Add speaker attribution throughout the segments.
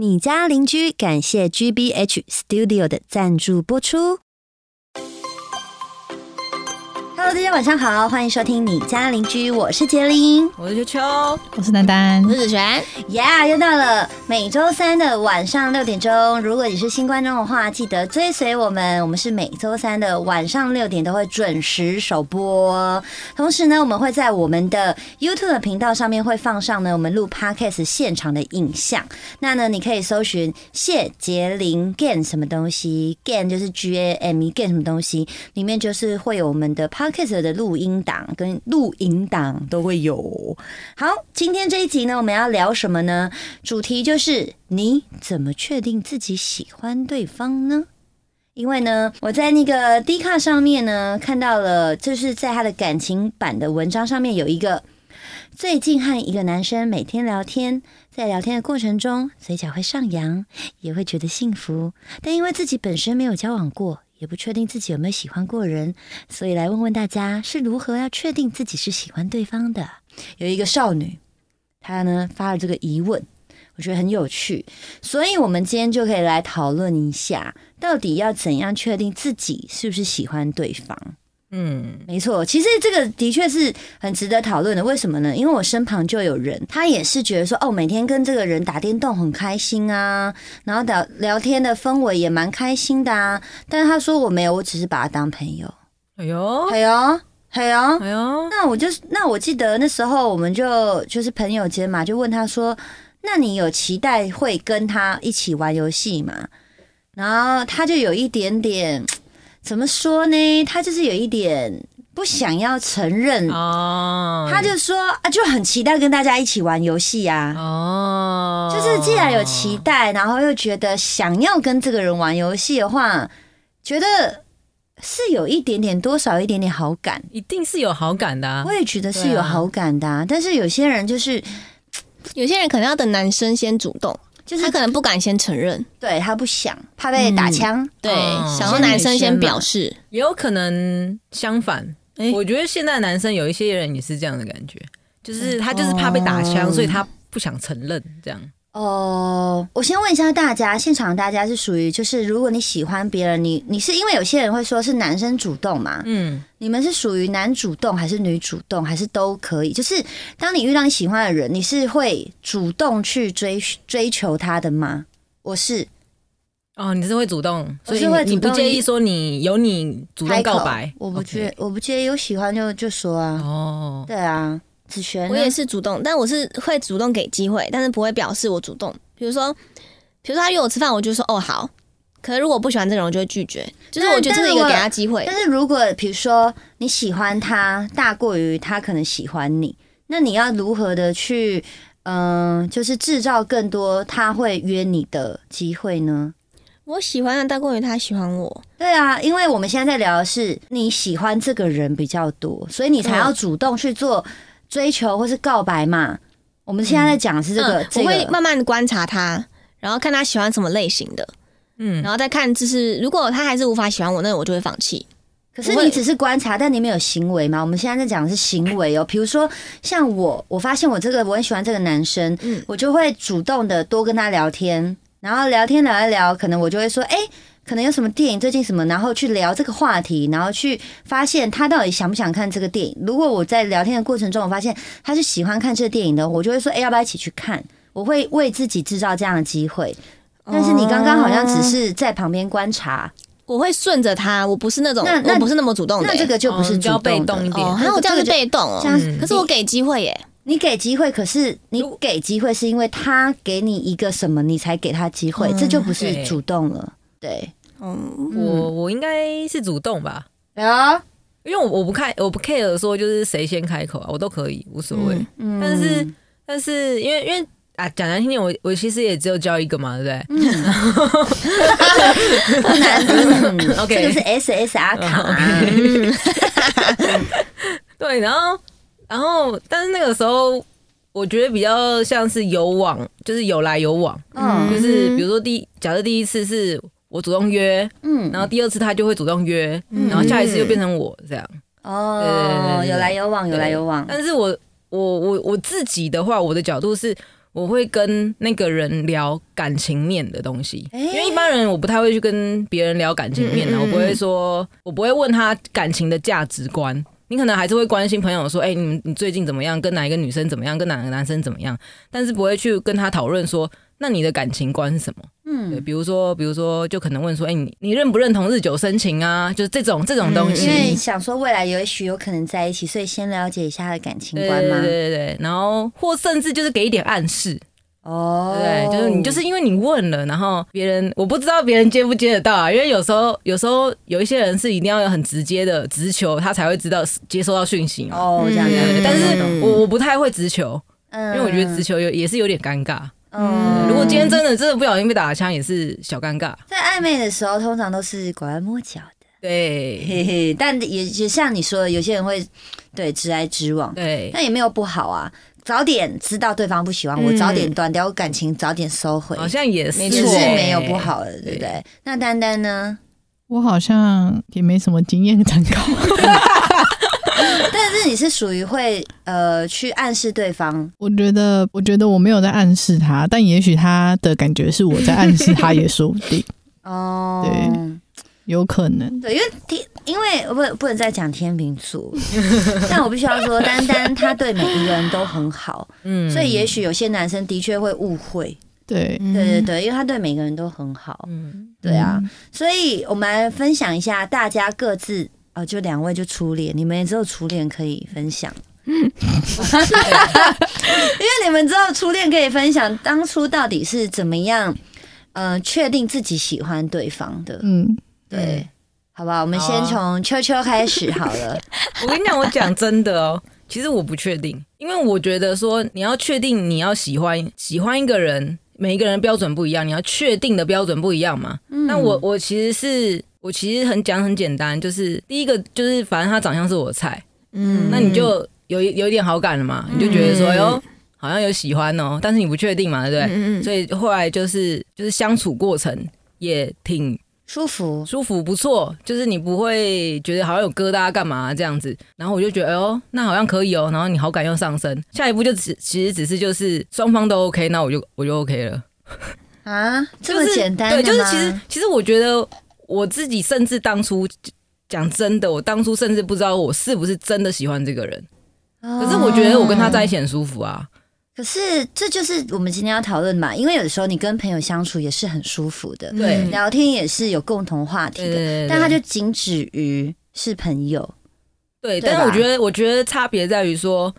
Speaker 1: 你家邻居感谢 GBH Studio 的赞助播出。Hello，大家晚上好，欢迎收听你家邻居，我是杰林。
Speaker 2: 我是秋秋，
Speaker 3: 我是丹丹，
Speaker 4: 我是子璇。
Speaker 1: Yeah，又到了每周三的晚上六点钟。如果你是新观众的话，记得追随我们。我们是每周三的晚上六点都会准时首播。同时呢，我们会在我们的 YouTube 的频道上面会放上呢我们录 Podcast 现场的影像。那呢，你可以搜寻谢杰林 Gain 什么东西，Gain 就是 G A M E Gain 什么东西，里面就是会有我们的 Podcast 的录音档跟录影档都会有。好，今天这一集呢，我们要聊什么呢？主题就是你怎么确定自己喜欢对方呢？因为呢，我在那个 D 卡上面呢看到了，就是在他的感情版的文章上面有一个，最近和一个男生每天聊天，在聊天的过程中，嘴角会上扬，也会觉得幸福，但因为自己本身没有交往过。也不确定自己有没有喜欢过人，所以来问问大家是如何要确定自己是喜欢对方的。有一个少女，她呢发了这个疑问，我觉得很有趣，所以我们今天就可以来讨论一下，到底要怎样确定自己是不是喜欢对方。
Speaker 2: 嗯，
Speaker 1: 没错，其实这个的确是很值得讨论的。为什么呢？因为我身旁就有人，他也是觉得说，哦，每天跟这个人打电动很开心啊，然后聊聊天的氛围也蛮开心的啊。但是他说我没有，我只是把他当朋友。
Speaker 2: 哎呦，
Speaker 1: 哎呦，哎呦，
Speaker 2: 哎呦，
Speaker 1: 那我就那我记得那时候我们就就是朋友间嘛，就问他说：“那你有期待会跟他一起玩游戏吗？”然后他就有一点点怎么说呢？他就是有一点不想要承认，
Speaker 2: 哦，
Speaker 1: 他就说啊，就很期待跟大家一起玩游戏呀、
Speaker 2: 哦，
Speaker 1: 就是既然有期待，然后又觉得想要跟这个人玩游戏的话，觉得是有一点点多少一点点好感。
Speaker 2: 一定是有好感的啊。
Speaker 1: 我，也觉得是有好感的、啊，但是有些人就是
Speaker 4: 有些人可能要等男生先主动，
Speaker 1: 就是
Speaker 4: 他可能不敢先承认，
Speaker 1: 对他不想，怕被打枪。
Speaker 4: 对，
Speaker 2: 哦
Speaker 4: 想要男生先表示。
Speaker 2: 也有可能相反。
Speaker 4: 哎
Speaker 2: 我觉得现在男生有一些人也是这样的感觉，就是他就是怕被打枪，
Speaker 1: 哦
Speaker 2: 所以他不想承认这样。
Speaker 1: 哦，我先问一下大家，现场大家是属于就是，如果你喜欢别人，你你是因为有些人会说是男生主动嘛？
Speaker 2: 嗯，
Speaker 1: 你们是属于男主动还是女主动，还是都可以？就是当你遇到你喜欢的人，你是会主动去追追求他的吗？我是
Speaker 2: 哦，你是会主动，所以
Speaker 1: 会
Speaker 2: 你你不介意说你有你主动告白？
Speaker 1: 我不介我不介意，有喜欢就就说啊。
Speaker 2: 哦，
Speaker 1: 对啊，子璇，
Speaker 4: 我也是主动，但我是会主动给机会，但是不会表示我主动。比如说，比如说他约我吃饭，我就说哦好。可是如果不喜欢这种，我就会拒绝。就是我觉得这是一个给他机会
Speaker 1: 但。是如果比如说你喜欢他大过于他可能喜欢你，那你要如何的去嗯、就是制造更多他会约你的机会呢？
Speaker 4: 我喜欢的大过于他喜欢我，
Speaker 1: 对啊，因为我们现在在聊的是你喜欢这个人比较多，所以你才要主动去做追求或是告白嘛。我们现在在讲是这个，
Speaker 4: 嗯
Speaker 1: 这个
Speaker 4: 我会慢慢地观察他，然后看他喜欢什么类型的，
Speaker 2: 嗯，
Speaker 4: 然后再看就是如果他还是无法喜欢我，那我就会放弃。
Speaker 1: 可是你只是观察，但你没有行为嘛？我们现在在讲的是行为哦。比如说，像我，我发现我这个我很喜欢这个男生，
Speaker 4: 嗯
Speaker 1: 我就会主动的多跟他聊天，然后聊天聊一聊，可能我就会说，哎、可能有什么电影最近什么，然后去聊这个话题，然后去发现他到底想不想看这个电影。如果我在聊天的过程中，我发现他是喜欢看这个电影的，我就会说，哎、要不要一起去看？我会为自己制造这样的机会。但是你刚刚好像只是在旁边观察，
Speaker 4: 我会顺着他，我不是那种，
Speaker 1: 那那
Speaker 4: 我不是那么主动的、
Speaker 1: 那这个就不是
Speaker 2: 哦比较
Speaker 1: 主动的
Speaker 2: 被动一点
Speaker 4: 哦，还有这样是被动哦
Speaker 1: 这。样
Speaker 2: 嗯
Speaker 4: 可是我给机会耶，
Speaker 1: 你给机会，可是你给机会是因为他给你一个什么，你才给他机会，
Speaker 4: 嗯
Speaker 1: 这就不是主动了。对，
Speaker 4: 嗯，
Speaker 2: 我我应该是主动吧，
Speaker 1: 啊，
Speaker 2: 因为我我不看我不 care 说就是谁先开口啊，我都可以无所谓。
Speaker 1: 嗯
Speaker 2: 但是但是因为因为啊讲难听点，我我其实也只有交一个嘛，对不对？
Speaker 1: 不难。听
Speaker 2: OK
Speaker 1: 这个是 SSR 卡，
Speaker 2: 对，然后然后但是那个时候我觉得比较像是有往，就是有来有往，
Speaker 1: 嗯。
Speaker 2: 就是比如说第一假设第一次是我主动约，
Speaker 1: 嗯，
Speaker 2: 然后第二次他就会主动约，嗯然后下一次又变成我这样。
Speaker 1: 哦，有来有往，有来有往，
Speaker 2: 但是我我我我自己的话，我的角度是，我会跟那个人聊感情面的东西，
Speaker 1: 诶
Speaker 2: 因为一般人我不太会去跟别人聊感情面的，我不会说，我不会问他感情的价值观。你可能还是会关心朋友说，哎、你们你最近怎么样？跟哪一个女生怎么样？跟哪个男生怎么样？但是不会去跟他讨论说，那你的感情观是什么？对，
Speaker 1: 嗯，
Speaker 2: 比如说，比如说，就可能问说，哎、你你认不认同日久生情啊？就是这种这种东西。
Speaker 1: 因为想说未来也许有可能在一起，所以先了解一下他的感情观嘛
Speaker 2: 对？对对对，然后或甚至就是给一点暗示，
Speaker 1: 哦，
Speaker 2: 对，就是你就是因为你问了，然后别人我不知道别人接不接得到啊，因为有时候有时候有一些人是一定要有很直接的直球，他才会知道接收到讯息嘛。
Speaker 1: 哦，这样
Speaker 4: 嗯
Speaker 1: 这样
Speaker 2: 对，但是
Speaker 4: 嗯
Speaker 2: 我我不太会直球，
Speaker 1: 嗯
Speaker 2: 因为我觉得直球有也是有点尴尬。
Speaker 1: 嗯
Speaker 2: 如果今天真的真的不小心被打枪，也是小尴尬。
Speaker 1: 在暧昧的时候，通常都是拐弯抹角的，
Speaker 2: 对
Speaker 1: 嘿嘿。但也也像你说的，有些人会对直来直往，
Speaker 2: 对
Speaker 1: 那也没有不好啊。早点知道对方不喜欢我，
Speaker 4: 嗯
Speaker 1: 早点断掉感情，早点收回，
Speaker 2: 好像也是
Speaker 1: 也是
Speaker 2: 欸
Speaker 1: 没有不好的，对不对？那丹丹呢？
Speaker 3: 我好像也没什么经验参考。
Speaker 1: 但是你是属于会呃去暗示对方，
Speaker 3: 我觉得，我觉得我没有在暗示他，但也许他的感觉是我在暗示他，也说不定，
Speaker 1: 哦，
Speaker 3: 对有可能。
Speaker 1: 对，因为天，因为我不不能再讲天秤座，但我必须要说，丹丹他对每一个人都很好，
Speaker 2: 嗯。
Speaker 1: 所以也许有些男生的确会误会，
Speaker 3: 对，
Speaker 4: 嗯
Speaker 1: 对对对，因为他对每个人都很好，
Speaker 2: 嗯。
Speaker 1: 对啊，
Speaker 3: 嗯。
Speaker 1: 所以我们来分享一下大家各自。哦，就两位就初恋，你们也只有初恋可以分享，因为你们只有初恋可以分享，当初到底是怎么样，呃，确定自己喜欢对方的，
Speaker 3: 嗯，
Speaker 1: 对，好不好？我们先从秋秋开始好了。
Speaker 2: 我跟你讲，我讲真的哦，其实我不确定，因为我觉得说你要确定你要喜欢喜欢一个人，每一个人的标准不一样，你要确定的标准不一样嘛。那我我其实是我其实很讲很简单，就是第一个就是反正他长相是我的菜，
Speaker 4: 嗯
Speaker 2: 那你就有有一点好感了嘛，你就觉得说，哎呦，好像有喜欢哦，但是你不确定嘛，对不对？
Speaker 4: 嗯嗯
Speaker 2: 所以后来就是就是相处过程也挺
Speaker 1: 舒服，
Speaker 2: 舒服不错，就是你不会觉得好像有疙瘩干嘛这样子，然后我就觉得哎呦，那好像可以哦，然后你好感又上升，下一步就只其实只是就是双方都 OK，那我就我就 OK 了，
Speaker 1: 啊，这么
Speaker 2: 就是
Speaker 1: 简单的
Speaker 2: 对，就是其实其实我觉得我自己甚至当初讲真的，我当初甚至不知道我是不是真的喜欢这个人，可是我觉得我跟他在一
Speaker 1: 起，
Speaker 2: 很舒服啊，
Speaker 1: 可是这就是我们今天要讨论嘛，因为有的时候你跟朋友相处也是很舒服的，
Speaker 2: 对。
Speaker 1: 聊天也是有共同话题的，但他就仅止于是朋友，
Speaker 2: 对，但是我觉得我觉得差别在于说，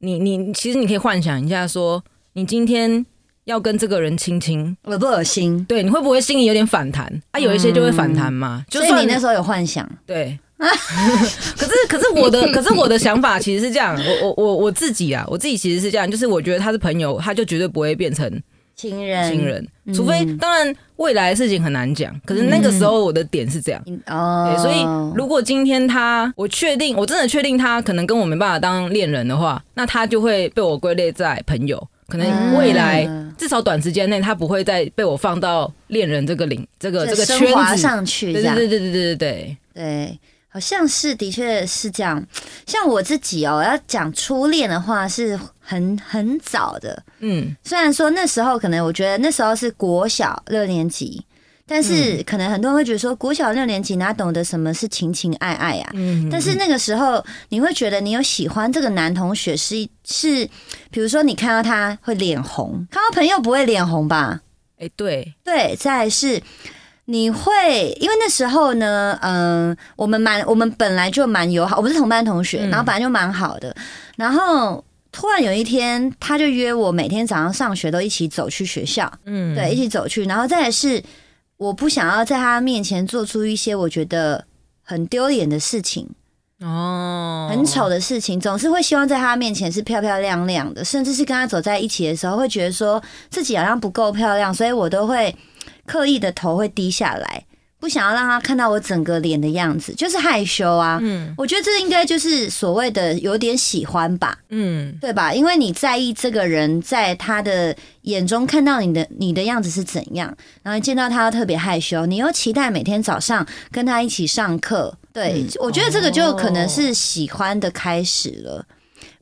Speaker 2: 你你其实你可以幻想一下说，你今天要跟这个人亲亲。
Speaker 1: 恶不恶心？
Speaker 2: 对，你会不会心里有点反弹？啊，有一些就会反弹嘛。就
Speaker 1: 嗯所以
Speaker 2: 算
Speaker 1: 你那时候有幻想，
Speaker 2: 对，可是可是我的可是我的想法其实是这样，我我我我自己啊，我自己其实是这样，就是我觉得他是朋友，他就绝对不会变成
Speaker 1: 情人，
Speaker 2: 亲人，除非
Speaker 1: 嗯
Speaker 2: 当然未来的事情很难讲。可是那个时候我的点是这样。
Speaker 1: 哦
Speaker 2: 对，，所以如果今天他，我确定，我真的确定他可能跟我没办法当恋人的话，那他就会被我归类在朋友。可能未来、
Speaker 1: 嗯
Speaker 2: 至少短时间内，他不会再被我放到恋人这个领这个这个圈子。
Speaker 1: 上去，这
Speaker 2: 对
Speaker 1: 样
Speaker 2: 对对对对对对
Speaker 1: 对，好像是，的确是这样。像我自己哦，要讲初恋的话，是很很早的。
Speaker 2: 嗯，
Speaker 1: 虽然说那时候可能我觉得那时候是国小六年级，但
Speaker 2: 嗯。
Speaker 1: 是可能很多人会觉得说国小六年级哪懂得什么是情情爱爱啊？
Speaker 2: 嗯
Speaker 1: 但是那个时候你会觉得你有喜欢这个男同学是是，比如说你看到他会脸红，看到朋友不会脸红吧？
Speaker 2: 哎、对，
Speaker 1: 对，再来是你会，因为那时候呢，嗯、我们蛮，我们本来就蛮友好，我们是同班同学，
Speaker 2: 嗯。
Speaker 1: 然后本来就蛮好的，然后突然有一天，他就约我每天早上上学都一起走去学校，
Speaker 2: 嗯，
Speaker 1: 对，一起走去，然后再来是我不想要在他面前做出一些我觉得很丢脸的事情。
Speaker 2: 哦，
Speaker 1: 很丑的事情，总是会希望在他面前是漂漂亮亮的，甚至是跟他走在一起的时候，会觉得说自己好像不够漂亮，所以我都会刻意的头会低下来，不想要让他看到我整个脸的样子，就是害羞啊。
Speaker 2: 嗯
Speaker 1: 我觉得这应该就是所谓的有点喜欢吧，
Speaker 2: 嗯
Speaker 1: 对吧？因为你在意这个人在他的眼中看到你的你的样子是怎样，然后见到他特别害羞，你又期待每天早上跟他一起上课。对，
Speaker 2: 嗯
Speaker 1: 我觉得这个就可能是喜欢的开始了。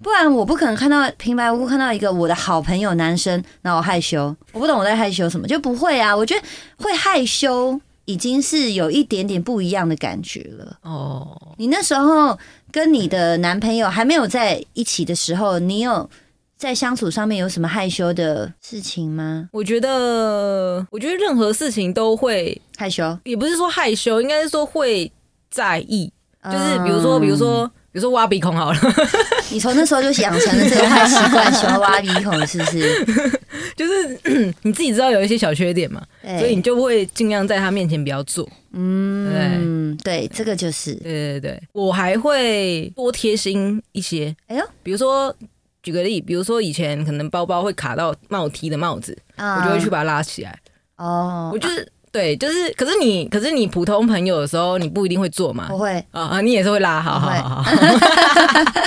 Speaker 1: 不然我不可能看到平白无故看到一个我的好朋友男生，然后我害羞，我不懂我在害羞什么，就不会啊。我觉得会害羞已经是有一点点不一样的感觉了。
Speaker 2: 哦，
Speaker 1: 你那时候跟你的男朋友还没有在一起的时候，你有在相处上面有什么害羞的事情吗？
Speaker 2: 我觉得，我觉得任何事情都会，
Speaker 1: 害羞，
Speaker 2: 也不是说害羞，应该是说会在意，就是比如说，比如说，比如说挖鼻孔好了，
Speaker 1: 你从那时候就养成了这个坏习惯，喜欢挖鼻孔，是不是？
Speaker 2: 就是 你自己知道有一些小缺点嘛，所以你就会尽量在他面前不要做。
Speaker 1: 嗯，对，这个就是，
Speaker 2: 对对对，我还会多贴心一些，
Speaker 1: 哎呦
Speaker 2: 比如说。举个例，比如说以前可能包包会卡到帽梯的帽子，
Speaker 1: 啊
Speaker 2: 我就会去把它拉起来。
Speaker 1: 哦，
Speaker 2: 我就是对，就是，可是你，可是你普通朋友的时候，你不一定会做嘛。
Speaker 1: 不会，
Speaker 2: 啊啊，你也是会拉，好好好好。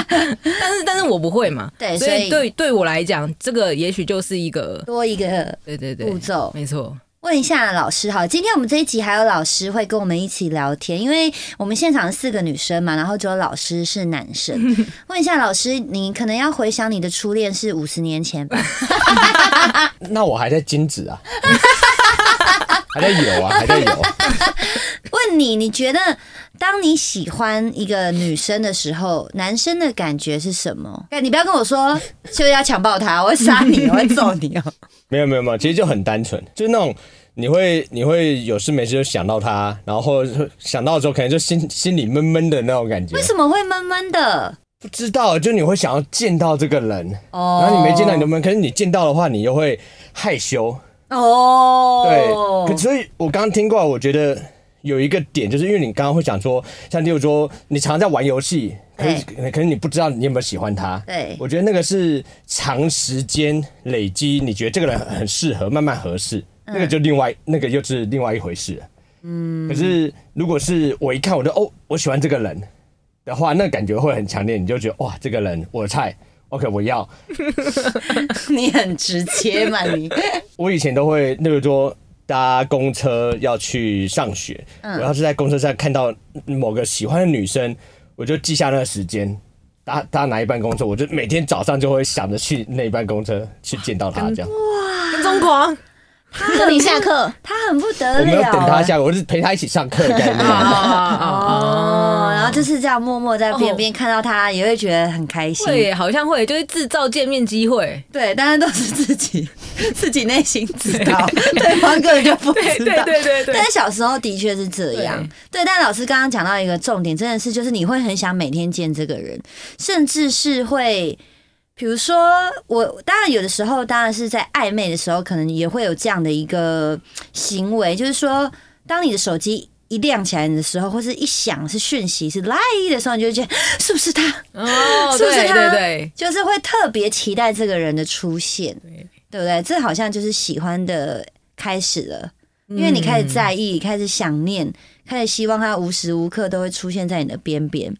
Speaker 2: 但是，但是我不会嘛。所
Speaker 1: 对所以
Speaker 2: 以对对我来讲，这个也许就是一个，
Speaker 1: 多一个
Speaker 2: 对对对，
Speaker 1: 步骤。
Speaker 2: 没错。
Speaker 1: 问一下老师好，今天我们这一集还有老师会跟我们一起聊天，因为我们现场四个女生嘛，然后只有老师是男生。问一下老师，你可能要回想你的初恋是五十年前吧？
Speaker 5: 那我还在金子啊，还在有啊，还在有。
Speaker 1: 问你，你觉得当你喜欢一个女生的时候，男生的感觉是什么？哎，你不要跟我说就是要强暴她，我会杀你，我会揍你哦。
Speaker 5: 没有没有没有，其实就很单纯，就是那种你会你会有事没事就想到他，然后或者想到之后可能就心心里闷闷的那种感觉
Speaker 1: 为。什么会闷闷的？
Speaker 5: 不知道，就你会想要见到这个人，
Speaker 1: 哦
Speaker 5: 然后你没见到你都闷，可是你见到的话，你又会害羞。
Speaker 1: 哦，
Speaker 5: 对，可所以我刚刚听过，我觉得有一个点，就是因为你刚刚会讲说，像例如说你常常在玩游戏，可是可是你不知道你有没有喜欢他。
Speaker 1: 对。
Speaker 5: 我觉得那个是长时间累积，你觉得这个人很适合，慢慢合适，那个就另外那个又是另外一回事了。嗯，可是如果是我一看我就哦，我喜欢这个人的话，那感觉会很强烈，你就觉得哇，这个人我的菜，OK，我要。
Speaker 1: 你很直接嘛，你
Speaker 5: 我以前都会那个说搭公车要去上学，我要是在公车上看到某个喜欢的女生，我就记下那个时间。搭搭哪一班公车，我就每天早上就会想着去那一班公车去见到她，这样。
Speaker 2: 哇跟踪狂，
Speaker 4: 等你下课，
Speaker 1: 他很不得了，
Speaker 5: 我没有等他下课，我是陪他一起上课的概念。
Speaker 1: 哦，然后就是这样默默在边边看到他，也会觉得很开心。
Speaker 2: 对好像会，就是制造见面机会。
Speaker 1: 对，但是都是自己 自己内心知道，对方根本就不知道。
Speaker 2: 对对对对
Speaker 1: 但是小时候的确是这样，对。但老师刚刚讲到一个重点，真的是就是你会很想每天见这个人，甚至是会，比如说我当然有的时候当然是在暧昧的时候，可能也会有这样的一个行为，就是说，当你的手机。一亮起来的时候，或是一响是讯息是来的时候，你就觉得 是不是他？
Speaker 2: 哦，对
Speaker 1: 是不是他？
Speaker 2: 对对，
Speaker 1: 就是会特别期待这个人的出现，对不对？这好像就是喜欢的开始了，因为你开始在意，开始想念，开始希望他无时无刻都会出现在你的边边，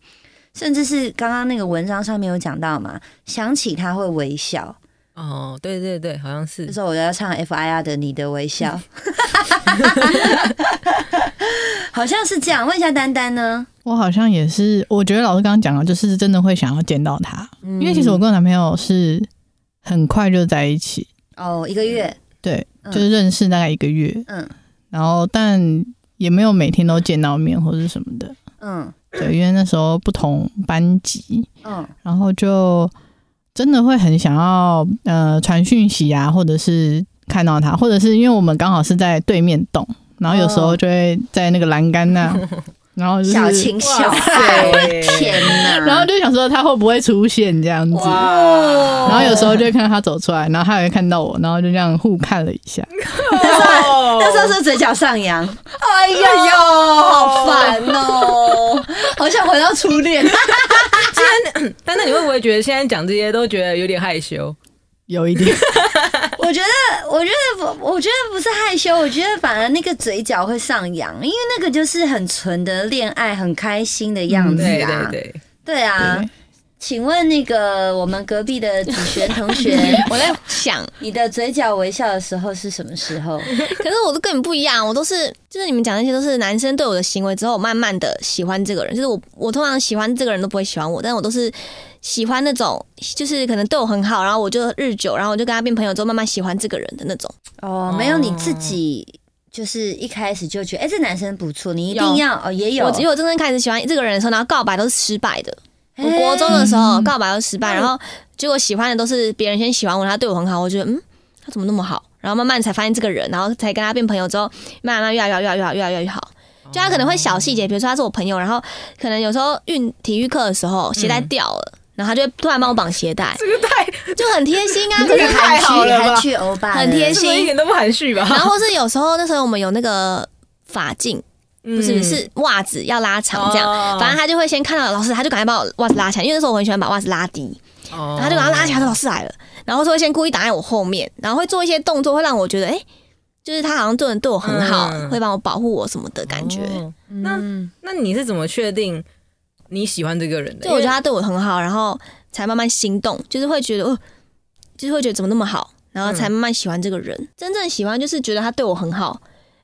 Speaker 1: 甚至是刚刚那个文章上面有讲到嘛，想起他会微笑，
Speaker 2: 哦，对对对，好像是
Speaker 1: 这时候我就要唱 F I R 的你的微笑，好像是这样。问一下丹丹呢？
Speaker 3: 我好像也是，我觉得老师刚刚讲的，就是真的会想要见到他，因为其实我跟我男朋友是很快就在一起，
Speaker 1: 哦，一个月，
Speaker 3: 对，
Speaker 1: 嗯
Speaker 3: 就是认识大概一个月，
Speaker 1: 嗯
Speaker 3: 然后但也没有每天都见到面或者什么的，
Speaker 1: 嗯
Speaker 3: 对，因为那时候不同班级，
Speaker 1: 嗯，
Speaker 3: 然后就真的会很想要呃传讯息啊，或者是看到他，或者是因为我们刚好是在对面栋，然后有时候就会在那个栏杆那，然后就是
Speaker 1: 小情小爱，天哪！
Speaker 3: 然后就想说他会不会出现这样子，
Speaker 1: 哦
Speaker 3: 然后有时候就会看到他走出来，然后他也会看到我，然后就这样互看了一下。
Speaker 1: 那时候是嘴角上扬，哎呀呦，好烦哦，好想回到初恋。
Speaker 2: 但那你会不会觉得现在讲这些都觉得有点害羞？
Speaker 3: 有一点，
Speaker 1: 我觉得，我觉得不，我觉得不是害羞，我觉得反而那个嘴角会上扬，因为那个就是很纯的恋爱，很开心的样子
Speaker 2: 对
Speaker 1: 啊。
Speaker 2: 对对，
Speaker 1: 对啊
Speaker 3: 对，
Speaker 1: 请问那个我们隔壁的子璇同学，
Speaker 4: 我在想，
Speaker 1: 你的嘴角微笑的时候是什么时候？
Speaker 4: 可是我都跟你不一样，我都是就是你们讲那些都是男生对我的行为之后，我慢慢的喜欢这个人。就是我我通常喜欢这个人都不会喜欢我，但是我都是喜欢那种就是可能对我很好，然后我就日久，然后我就跟他变朋友之后，慢慢喜欢这个人的那种。
Speaker 1: 哦，没有你自己。就是一开始就觉得，哎、这男生不错，你一定要哦，也有。
Speaker 4: 我只有真正开始喜欢这个人的时候，然后告白都是失败的。我
Speaker 1: 哎
Speaker 4: 国中的时候
Speaker 3: 嗯
Speaker 4: 告白都失败，然后结果喜欢的都是别人先喜欢我，他对我很好，我觉得嗯，他怎么那么好？然后慢慢才发现这个人，然后才跟他变朋友之后，慢慢越来越好越来越好越来越好。就他可能会小细节，比如说他是我朋友，然后可能有时候运体育课的时候鞋带掉了，然后他就会突然帮我绑鞋带，
Speaker 2: 这个太
Speaker 4: 就很贴心啊。
Speaker 2: 这个太好了吧
Speaker 4: 很贴
Speaker 2: 心一点都不含蓄吧？
Speaker 4: 然后或是有时候那时候我们有那个法镜，
Speaker 2: 不
Speaker 4: 不是是袜子要拉长这样，
Speaker 2: 哦。
Speaker 4: 反正他就会先看到老师，他就赶快把我袜子拉起来，因为那时候我很喜欢把袜子拉低，
Speaker 2: 然
Speaker 4: 然后他就把他拉起来，说老师来了，然后就会先故意挡在我后面，然后会做一些动作，会让我觉得哎、诶就是他好像对人对我很好，
Speaker 2: 嗯。
Speaker 4: 会帮我保护我什么的感觉。
Speaker 2: 哦。那
Speaker 1: 嗯，
Speaker 2: 那你是怎么确定你喜欢这个人的？因为
Speaker 4: 就我觉得他对我很好，然后才慢慢心动，就是会觉得哦，就是会觉得怎么那么好，然后才慢慢喜欢这个人。真正喜欢就是觉得他对我很好，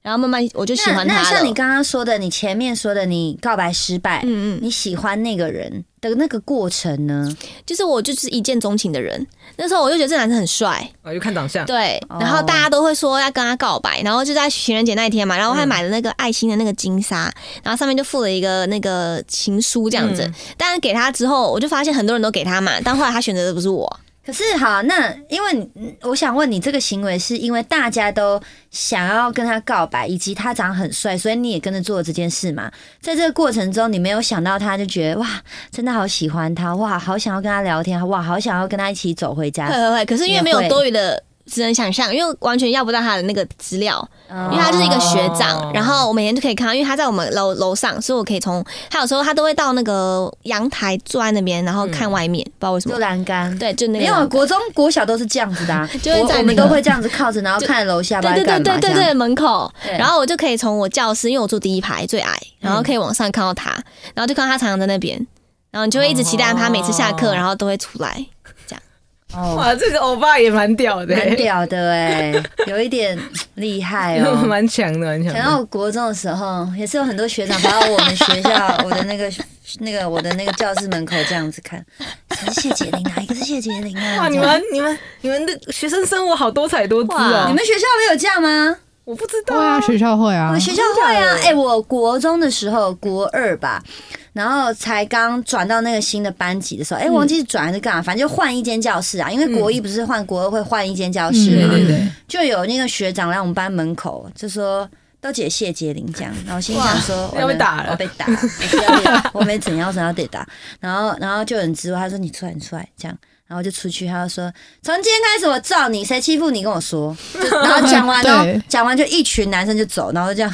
Speaker 4: 然后慢慢我就喜欢他了。
Speaker 1: 那像你刚刚说的，你前面说的，你告白失败，
Speaker 4: 嗯嗯，
Speaker 1: 你喜欢那个人的那个过程呢？
Speaker 4: 就是我就是一见钟情的人。那时候我就觉得这男生很帅，
Speaker 2: 啊，就看长相，
Speaker 4: 对，
Speaker 1: 哦
Speaker 4: 然后大家都会说要跟他告白，然后就在情人节那一天嘛，然后还买了那个爱心的那个金沙，然后上面就附了一个那个情书这样子。
Speaker 2: 嗯
Speaker 4: 但是给他之后，我就发现很多人都给他嘛，但后来他选择的不是我。
Speaker 1: 可是好，那因为我想问你，这个行为是因为大家都想要跟他告白，以及他长得很帅，所以你也跟着做了这件事嘛？在这个过程中，你没有想到他，就觉得哇，真的好喜欢他，哇，好想要跟他聊天，哇，好想要跟他一起走回
Speaker 4: 会
Speaker 1: 家，
Speaker 4: 会会，可是因为没有多余的。只能想象，因为完全要不到他的那个资料，
Speaker 1: 因
Speaker 4: 因为他就是一个学长，
Speaker 2: 哦。
Speaker 4: 然后我每天就可以看到，因为他在我们楼楼上，所以我可以从他有时候他都会到那个阳台坐在那边，然后看外面，不知道为什么。
Speaker 1: 就，栏杆。
Speaker 4: 对，就那
Speaker 1: 没有，
Speaker 4: 个栏杆。
Speaker 1: 国中、国小都是这样子的、啊，
Speaker 4: 就会
Speaker 1: 我们都会这样子靠着，然后看楼下，不
Speaker 4: 对对对对对对，门口，然后我就可以从我教室，因为我坐第一排最矮，然
Speaker 1: 嗯
Speaker 4: 后可以往上看到他，然后就看到他常常在那边，然后你就会一直期待他每次下课，
Speaker 2: 哦。
Speaker 4: 然后都会出来。
Speaker 1: 哦，
Speaker 2: 哇，这个欧巴也蛮屌的、
Speaker 1: 蛮屌的哎、有一点厉害哦。
Speaker 2: 蛮强的，蛮强
Speaker 1: 想到国中的时候，也是有很多学长跑到我们学校 我的那个那个我的那个教室门口这样子看，谁是谢洁玲？哪一个是谢洁玲啊？
Speaker 2: 哇，你们你们你们的学生生活好多彩多姿
Speaker 4: 哇
Speaker 2: 哦！
Speaker 1: 你们学校没有这样吗？
Speaker 2: 我不知道
Speaker 3: 会啊，学校会啊
Speaker 1: 我，学校会啊，哎、我国中的时候，国二吧，然后才刚转到那个新的班级的时候，哎、我忘记是转还是干嘛，反正就换一间教室啊，因为国一不是换国二会换一间教室
Speaker 3: 嗯
Speaker 1: 嘛，就有那个学长来我们班门口就说。都姐谢杰林这样，然后心想说
Speaker 2: 要被打了。
Speaker 1: 我被打，我没怎样，我怎样得打，然后然后就有人质问他说你出来你出来。这样，然后就出去，他就说从今天开始我罩你，谁欺负你跟我说，然后讲完然
Speaker 3: 后，
Speaker 1: 讲完就一群男生就走，然后就这样。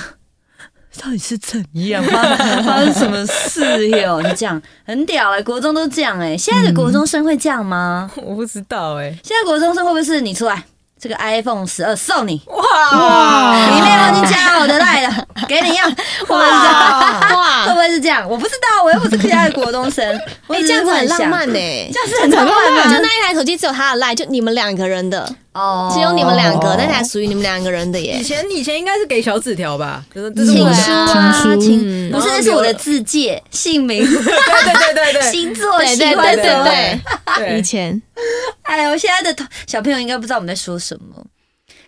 Speaker 1: 到底是怎样？发 发生什么事哟？你这样，很屌哎、国中都这样哎、现在的国中生会这样吗？
Speaker 2: 我不知道哎。
Speaker 1: 现在国中生会不会是你出来，这个 iPhone 十二送你，
Speaker 2: 哇
Speaker 1: 里面我已经加了我的赖了，给你用，哇哇会不会是这样？我不知道，我又不是现在的国中生，我
Speaker 4: 哎，这样子很浪漫呢。
Speaker 1: 这样子很浪漫吗？
Speaker 4: 就那一台手机只有他的赖，就你们两个人的，
Speaker 1: 哦。
Speaker 4: 只有你们两个，那台属于你们两个人的耶。以。
Speaker 2: 前以前应该是给小纸条吧，就是这是
Speaker 1: 情
Speaker 2: 我的
Speaker 1: 书啊，
Speaker 3: 情
Speaker 1: 不是那是我的字界、姓名、
Speaker 2: 对对对对
Speaker 1: 星座、
Speaker 4: 对
Speaker 1: 喜欢
Speaker 4: 对对对
Speaker 1: 什么。
Speaker 4: 以，前。
Speaker 1: 哎呦，现在的小朋友应该不知道我们在说什么。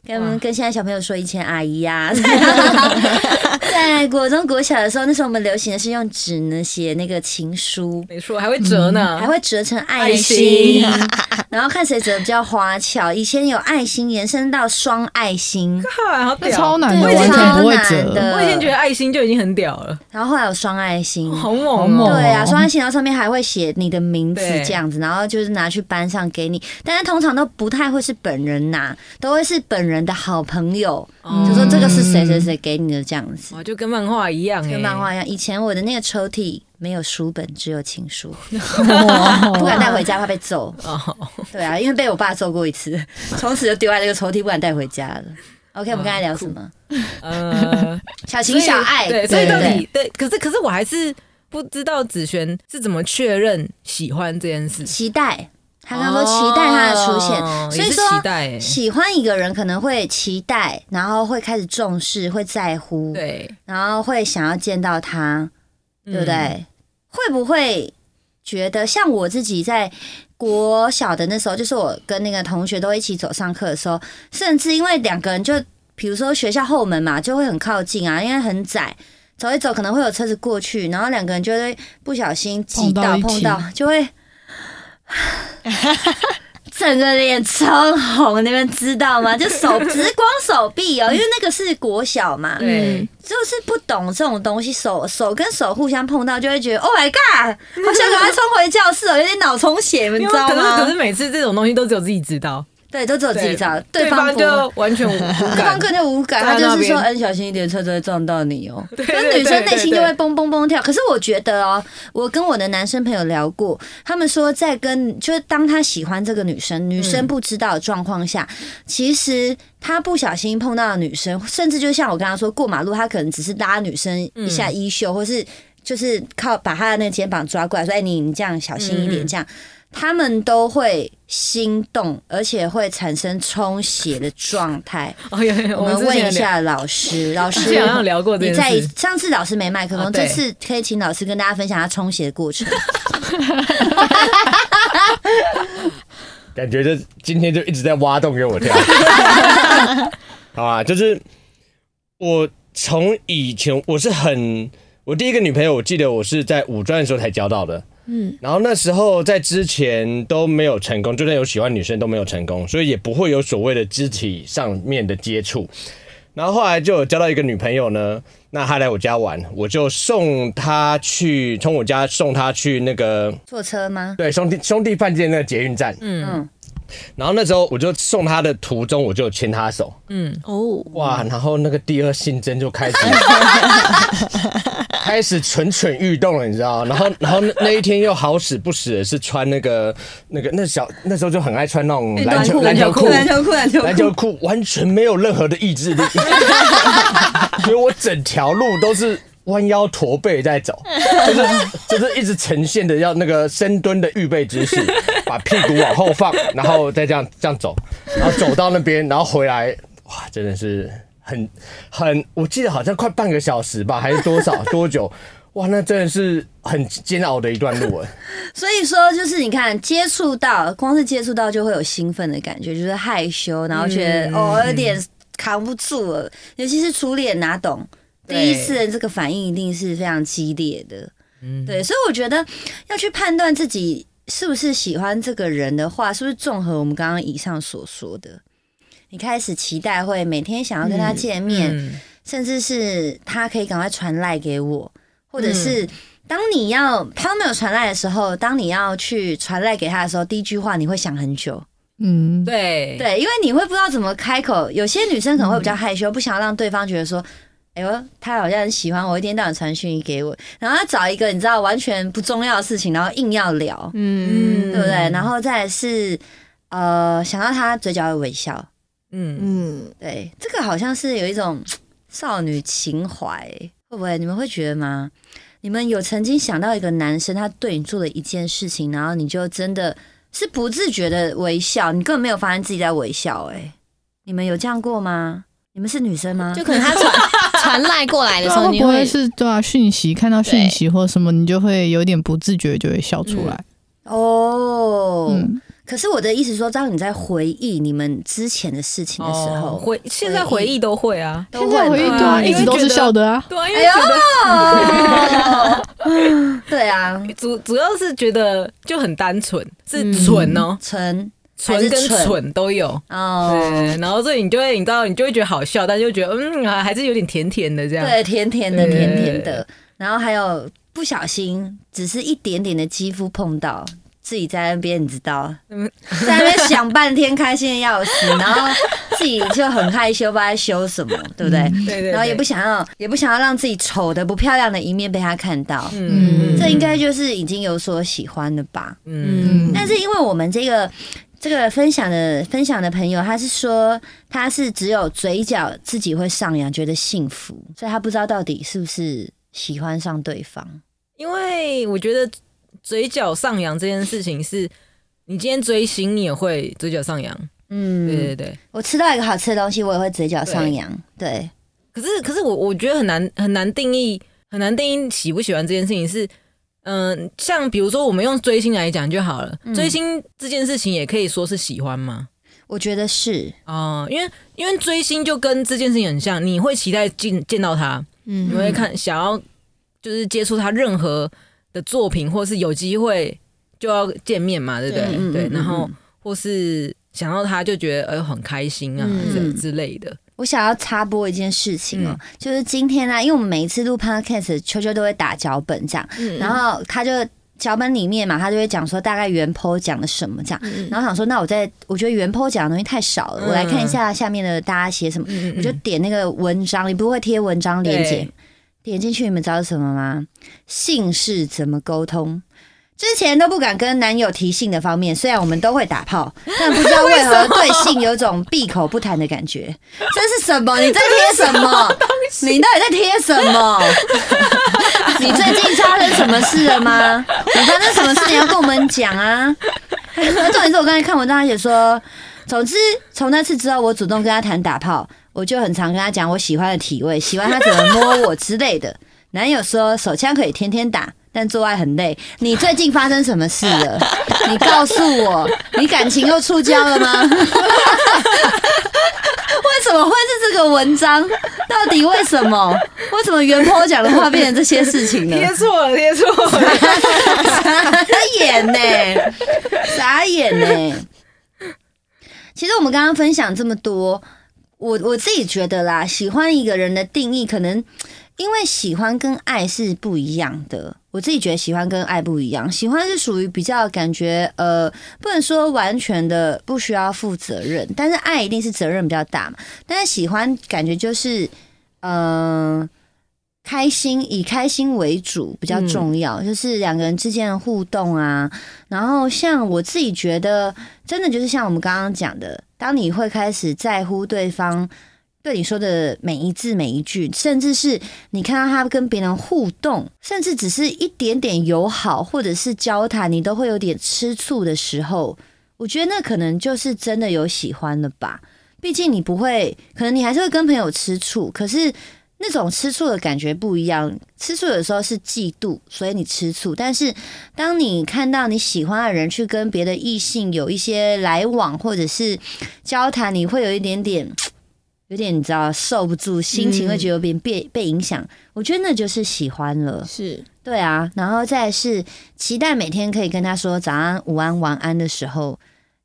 Speaker 1: 跟跟现在小朋友说，以前阿姨呀、在国中国小的时候，那时候我们流行的是用纸呢写那个情书，
Speaker 2: 没错，还会折呢，
Speaker 1: 还会折成爱心，然后看谁折的比较花俏。以前有爱心延伸到双爱心，
Speaker 3: 超难的，完全不会
Speaker 1: 超难
Speaker 3: 折。
Speaker 1: 的。
Speaker 2: 我以前觉得爱心就已经很屌了，
Speaker 1: 然后后来有双爱心，
Speaker 2: 好猛！
Speaker 1: 对啊，双爱心，然后上面还会写你的名字
Speaker 2: 对
Speaker 1: 这样子，然后就是拿去班上给你，但是通常都不太会是本人拿，都会是本人的好朋友，
Speaker 2: 哦。
Speaker 1: 就说这个是谁谁谁给你的这样子，
Speaker 2: 哇，就跟漫画一样哎，
Speaker 1: 跟漫画一样。以前我的那个抽屉没有书本，只有情书，
Speaker 3: 哇
Speaker 1: 不敢带回家，怕被揍。
Speaker 2: 哦，
Speaker 1: 对啊，因为被我爸揍过一次，从此就丢在那个抽屉，不敢带回家了。OK，我们刚才聊什么？
Speaker 2: 呃，
Speaker 1: 小情小爱，
Speaker 2: 对，所以到
Speaker 1: 对
Speaker 2: 底对，可是可是我还是不知道子璇是怎么确认喜欢这件事。
Speaker 1: 期待。他刚刚说期待他的出现，所以说
Speaker 2: 期待欸
Speaker 1: 喜欢一个人可能会期待，然后会开始重视，会在乎，
Speaker 2: 对，
Speaker 1: 然后会想要见到他，对不对？
Speaker 2: 嗯
Speaker 1: 会不会觉得像我自己在国小的那时候，就是我跟那个同学都一起走上课的时候，甚至因为两个人就比如说学校后门嘛，就会很靠近啊，因为很窄。走一走可能会有车子过去，然后两个人就会不小心挤到
Speaker 3: 碰到，
Speaker 1: 就会 整个脸超红，你们知道吗？就手只是光手臂哦，因为那个是国小嘛，
Speaker 2: 对，
Speaker 1: 就是不懂这种东西，手手跟手互相碰到，就会觉得 Oh my God，好想赶快冲回教室哦，有点脑充血，你知道吗
Speaker 2: 可是可是？每次这种东西都只有自己知道，
Speaker 1: 对，都只有自己知道，
Speaker 2: 对
Speaker 1: 方不
Speaker 2: 就完全无 感
Speaker 1: 对方
Speaker 2: 感。
Speaker 1: 根本就无感，他就是说，嗯，小心一点，车子会撞到你哦。
Speaker 2: 对
Speaker 1: 可是
Speaker 2: 对
Speaker 1: 女生内心就
Speaker 2: 对
Speaker 1: 会蹦蹦蹦跳。可是我觉得哦，我跟我的男生朋友聊过，他们说在跟就是当他喜欢这个女生，女生不知道的状况下，其实他不小心碰到的女生，甚至就像我刚刚说过马路，他可能只是拉女生一下衣袖，或是就是靠把她的那个肩膀抓过来说：“哎，你你这样小心一点。”
Speaker 2: 嗯
Speaker 1: 这样。他们都会心动，而且会产生充血的状态。
Speaker 2: 哦，有有
Speaker 1: 我们问一下老师，老师
Speaker 2: 好像聊过
Speaker 1: 你在。上次老师没麦克风，这次可以请老师跟大家分享他充血的过程。
Speaker 5: 感觉就今天就一直在挖洞给我跳。好啊，就是我从以前我是很，我第一个女朋友，我记得我是在五专的时候才交到的。嗯，然后那时候在之前都没有成功，就算有喜欢女生都没有成功，所以也不会有所谓的肢体上面的接触。然后后来就有交到一个女朋友呢，那她来我家玩，我就送她去，从我家送她去那个
Speaker 1: 坐车吗？
Speaker 5: 对兄弟兄弟饭店那个捷运站，
Speaker 1: 嗯，
Speaker 5: 然后那时候我就送他的途中，我就牵他手，嗯。
Speaker 4: 哦，
Speaker 5: 哇，然后那个第二性征就开始 开始蠢蠢欲动了，你知道？然后然后那那一天又好死不死的是穿那个那个那小那时候就很爱穿那种篮球篮球裤，
Speaker 1: 篮球裤，篮球
Speaker 5: 篮球裤完全没有任何的意志力，所以我整条路都是弯腰驼背在走，就是就是一直呈现的要那个深蹲的预备姿势，把屁股往后放，然后再这样这样走，然后走到那边，然后回来，哇，真的是很很，我记得好像快半个小时吧，还是多少多久？哇，那真的是很煎熬的一段路哎。
Speaker 1: 所以说，就是你看，接触到，光是接触到就会有兴奋的感觉，就是害羞，然后觉得、
Speaker 2: 嗯
Speaker 1: 哦有点扛不住了，尤其是初恋，哪懂？第一次的这个反应一定是非常激烈的，
Speaker 2: 嗯
Speaker 1: 对，所以我觉得要去判断自己是不是喜欢这个人的话，是不是综合我们刚刚以上所说的，你开始期待会每天想要跟他见面，
Speaker 2: 嗯。
Speaker 1: 甚至是他可以赶快传赖给我，或者
Speaker 2: 嗯。
Speaker 1: 是当你要他没有传赖的时候，当你要去传赖给他的时候，第一句话你会想很久，
Speaker 3: 嗯，
Speaker 2: 对。
Speaker 1: 对，因为你会不知道怎么开口。有些女生可能会比较害羞，不想要让对方觉得说。哎呦，他好像很喜欢我，一天到晚传讯息给我，然后他找一个你知道完全不重要的事情，然后硬要聊，
Speaker 4: 嗯
Speaker 1: 对不对？然后再是呃，想到他嘴角的微笑，
Speaker 2: 嗯，
Speaker 4: 嗯，
Speaker 1: 对，这个好像是有一种 少女情怀，会不会？你们会觉得吗？你们有曾经想到一个男生，他对你做了一件事情，然后你就真的是不自觉的微笑，你根本没有发现自己在微笑、哎，你们有这样过吗？你们是女生吗？
Speaker 4: 就可能他传传赖过来的时候，你会
Speaker 3: 会不会是对啊？讯息看到讯息或什么，你就会有点不自觉就会笑出来。
Speaker 1: 哦，
Speaker 3: 嗯，
Speaker 1: 可是我的意思说，当你在回忆你们之前的事情的时候，
Speaker 2: 哦回现在回忆都会啊，
Speaker 1: 都
Speaker 3: 现在回忆
Speaker 1: 吗
Speaker 3: 对啊，一直都是笑的啊。
Speaker 2: 对啊，因
Speaker 1: 哎
Speaker 2: 为觉得，
Speaker 1: 对啊，
Speaker 2: 主主要是觉得就很单纯，是纯哦，
Speaker 1: 纯
Speaker 2: 蠢跟
Speaker 1: 蠢
Speaker 2: 蠢都有。
Speaker 1: 哦，
Speaker 2: 对，然后所以你就会，你知道，你就会觉得好笑，但就觉得嗯，啊还是有点甜甜的这样。
Speaker 1: 对，甜甜的，甜甜的。然后还有不小心，只是一点点的肌肤碰到，自己在那边，你知道，
Speaker 2: 嗯
Speaker 1: 在那边想半天，开心的要死，然后自己就很害羞，不知道在羞什么，对不对？
Speaker 2: 对对，
Speaker 1: 然后也不想要，也不想要让自己丑的不漂亮的一面被他看到。
Speaker 2: 嗯
Speaker 1: 这应该就是已经有所喜欢了吧？
Speaker 2: 嗯
Speaker 1: 但是因为我们这个这个分享的分享的朋友，他是说他是只有嘴角自己会上扬，觉得幸福，所以他不知道到底是不是喜欢上对方。
Speaker 2: 因为我觉得嘴角上扬这件事情是，你今天追星，你也会嘴角上扬。
Speaker 1: 嗯，
Speaker 2: 对对对。
Speaker 1: 我吃到一个好吃的东西，我也会嘴角上扬。对，
Speaker 2: 可是可是我我觉得很难很难定义，很难定义喜不喜欢这件事情是，嗯、像比如说我们用追星来讲就好了，追星这件事情也可以说是喜欢吗？
Speaker 1: 我觉得是，
Speaker 2: 哦、因为因为追星就跟这件事情很像，你会期待见见到他，
Speaker 4: 嗯
Speaker 2: 你会看想要就是接触他任何的作品，或是有机会就要见面嘛，对不对？
Speaker 1: 对嗯
Speaker 2: 对，
Speaker 1: 嗯
Speaker 2: 然后
Speaker 1: 嗯
Speaker 2: 或是想到他就觉得呃很开心啊，
Speaker 4: 嗯
Speaker 2: 之之类的。
Speaker 1: 我想要插播一件事情哦，
Speaker 2: 嗯
Speaker 1: 就是今天呢、因为我们每一次录 podcast，秋秋都会打脚本这样，
Speaker 4: 嗯
Speaker 1: 然后他就脚本里面嘛，他就会讲说大概原 po 讲了什么这样，
Speaker 4: 嗯
Speaker 1: 然后想说那我在我觉得原 po 讲的东西太少了，
Speaker 2: 嗯
Speaker 1: 我来看一下下面的大家写什么，
Speaker 2: 嗯
Speaker 1: 我就点那个文章，你不会贴文章链接，点进去你们知道是什么吗？姓氏怎么沟通？之前都不敢跟男友提性的方面，虽然我们都会打炮，但不知道为何对性有种闭口不谈的感觉。这是什么？你在贴什么？你到底在贴什么？你最近发生什么事了吗？你发生什么事？你要跟我们讲啊！重点是我刚才看文章，他写说，总之从那次之后，我主动跟他谈打炮，我就很常跟他讲我喜欢的体位，喜欢他怎么摸我之类的。男友说手枪可以天天打，但做爱很累。你最近发生什么事了？你告诉我，你感情又触礁了吗？为什么会是这个文章？到底为什么？为什么原 po 讲的话变成这些事情呢？
Speaker 2: 错了，贴错了。
Speaker 1: 傻眼呢、傻眼呢、其实我们刚刚分享这么多，我我自己觉得啦，喜欢一个人的定义，可能因为喜欢跟爱是不一样的。我自己觉得喜欢跟爱不一样，喜欢是属于比较感觉呃，不能说完全的不需要负责任，但是爱一定是责任比较大嘛。但是喜欢感觉就是嗯。呃开心以开心为主比较重要，就是两个人之间的互动啊。然后像我自己觉得，真的就是像我们刚刚讲的，当你会开始在乎对方对你说的每一字每一句，甚至是你看到他跟别人互动，甚至只是一点点友好或者是交谈，你都会有点吃醋的时候，我觉得那可能就是真的有喜欢了吧。毕竟你不会，可能你还是会跟朋友吃醋，可是那种吃醋的感觉不一样。吃醋有时候是嫉妒，所以你吃醋；但是当你看到你喜欢的人去跟别的异性有一些来往或者是交谈，你会有一点点。有点你知道受不住，心情会觉得有点被被影响。我觉得那就是喜欢了。
Speaker 4: 是
Speaker 1: 对啊，然后再是期待每天可以跟他说早安、午安、晚安的时候，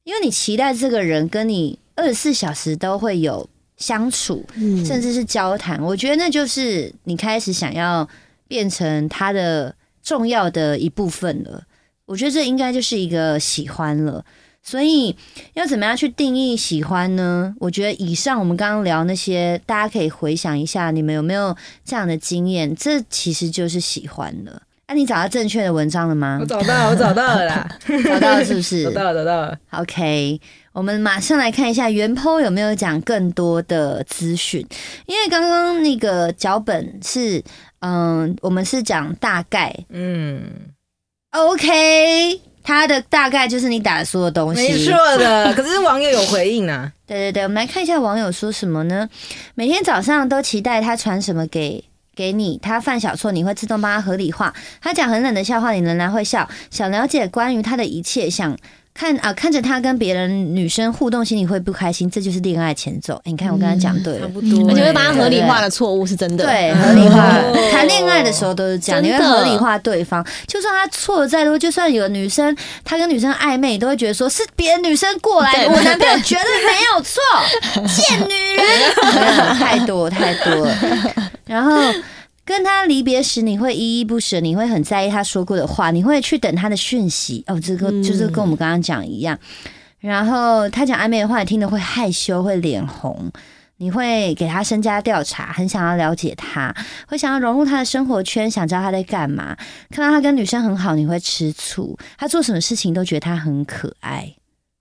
Speaker 1: 因为你期待这个人跟你二十四小时都会有相处，
Speaker 4: 嗯
Speaker 1: 甚至是交谈。我觉得那就是你开始想要变成他的重要的一部分了。我觉得这应该就是一个喜欢了。所以要怎么样去定义喜欢呢？我觉得以上我们刚刚聊那些，大家可以回想一下，你们有没有这样的经验？这其实就是喜欢了。那、你找到正确的文章了吗
Speaker 2: 我？找到了，我找到了啦，
Speaker 1: 找到了是不是？
Speaker 2: 找到了，找到了。
Speaker 1: OK，我们马上来看一下原 po 有没有讲更多的资讯，因为刚刚那个脚本是，嗯，我们是讲大概
Speaker 2: 嗯
Speaker 1: ，，OK，它的大概就是你打的所有东西，
Speaker 2: 没错的。可是网友有回应啊，
Speaker 1: 对对对，我们来看一下网友说什么呢？每天早上都期待他传什么给给你，他犯小错你会自动帮他合理化，他讲很冷的笑话你仍然会笑，想了解关于他的一切，想。看啊，看着他跟别人女生互动，心里会不开心，这就是恋爱前奏。诶你看我刚才讲对了，
Speaker 2: 差不多，
Speaker 4: 而且会帮他合理化的错误是真的。
Speaker 1: 对，合理化
Speaker 2: 哦。
Speaker 1: 谈恋爱的时候都是这样，你会合理化对方。就算他错的再多，就算有女生他跟女生暧昧，你都会觉得说是别的女生过来我男朋友绝对没有错，贱女人，没 有太多太多了。然后。跟他离别时，你会依依不舍，你会很在意他说过的话，你会去等他的讯息。哦，这个就是跟我们刚刚讲一样。然后他讲暧昧的话，你听得会害羞，会脸红。你会给他身家调查，很想要了解他，会想要融入他的生活圈，想知道他在干嘛。看到他跟女生很好，你会吃醋。他做什么事情都觉得他很可爱。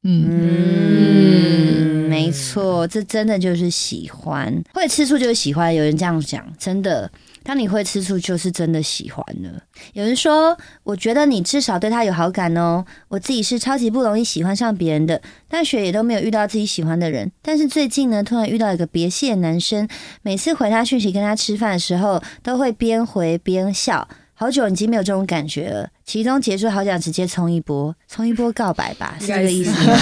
Speaker 3: 嗯，
Speaker 1: 嗯，没错，这真的就是喜欢，会吃醋就是喜欢。有人这样讲，真的，当你会吃醋，就是真的喜欢了。有人说，我觉得你至少对他有好感哦。我自己是超级不容易喜欢上别人的，大学也都没有遇到自己喜欢的人。但是最近呢，突然遇到一个别系的男生，每次回他讯息跟他吃饭的时候，都会边回边笑。好久已经没有这种感觉了，其中结束好想直接冲一波，冲一波告白吧，是这个意思吗？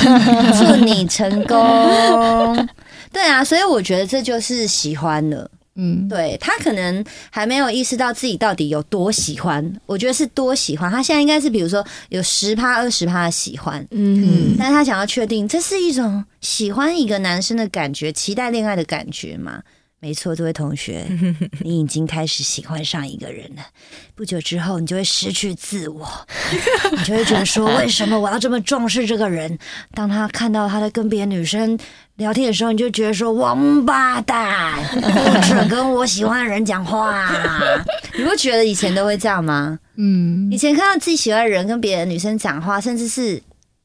Speaker 1: 祝你成功。对啊，所以我觉得这就是喜欢了。
Speaker 3: 嗯，
Speaker 1: 对他可能还没有意识到自己到底有多喜欢，我觉得是多喜欢。他现在应该是比如说有十趴、二十趴的喜欢，
Speaker 4: 嗯，
Speaker 1: 但是他想要确定这是一种喜欢一个男生的感觉，期待恋爱的感觉嘛？没错，这位同学，你已经开始喜欢上一个人了。不久之后，你就会失去自我，你就会觉得说，为什么我要这么重视这个人？当他看到他在跟别的女生聊天的时候，你就觉得说，王八蛋，不准跟我喜欢的人讲话。你不觉得以前都会这样吗？
Speaker 3: 嗯
Speaker 1: 以前看到自己喜欢的人跟别的女生讲话，甚至是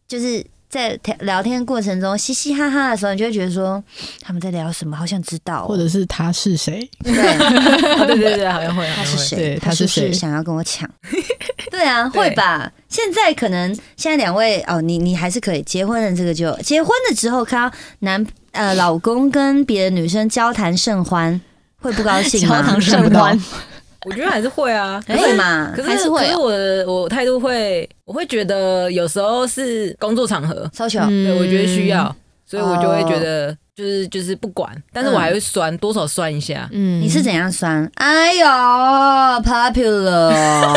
Speaker 1: 就是在聊天过程中嘻嘻哈哈的时候，你就会觉得说他们在聊什么，好想知道、哦，
Speaker 3: 或者是他是谁？
Speaker 1: 对。
Speaker 2: 哦对对对，好像会，
Speaker 1: 他。是谁？他是
Speaker 3: 谁
Speaker 1: 想要跟我抢？对啊，会吧？现在可能现在两位哦，你你还是可以结婚的，这个就结婚了之后看到男呃老公跟别的女生交谈甚欢，会不高兴吗？
Speaker 4: 交谈甚欢，
Speaker 2: 我觉得还是会啊，
Speaker 1: 会嘛
Speaker 2: 可？是
Speaker 4: 还是会
Speaker 2: 可是我的我态度会，我会觉得有时候是工作场合，对我觉得需
Speaker 4: 嗯
Speaker 2: 要，所以我就会觉得就是就是不管，但是我还会酸，多少酸一下。
Speaker 4: 嗯
Speaker 1: 你是怎样酸？哎呦，popular，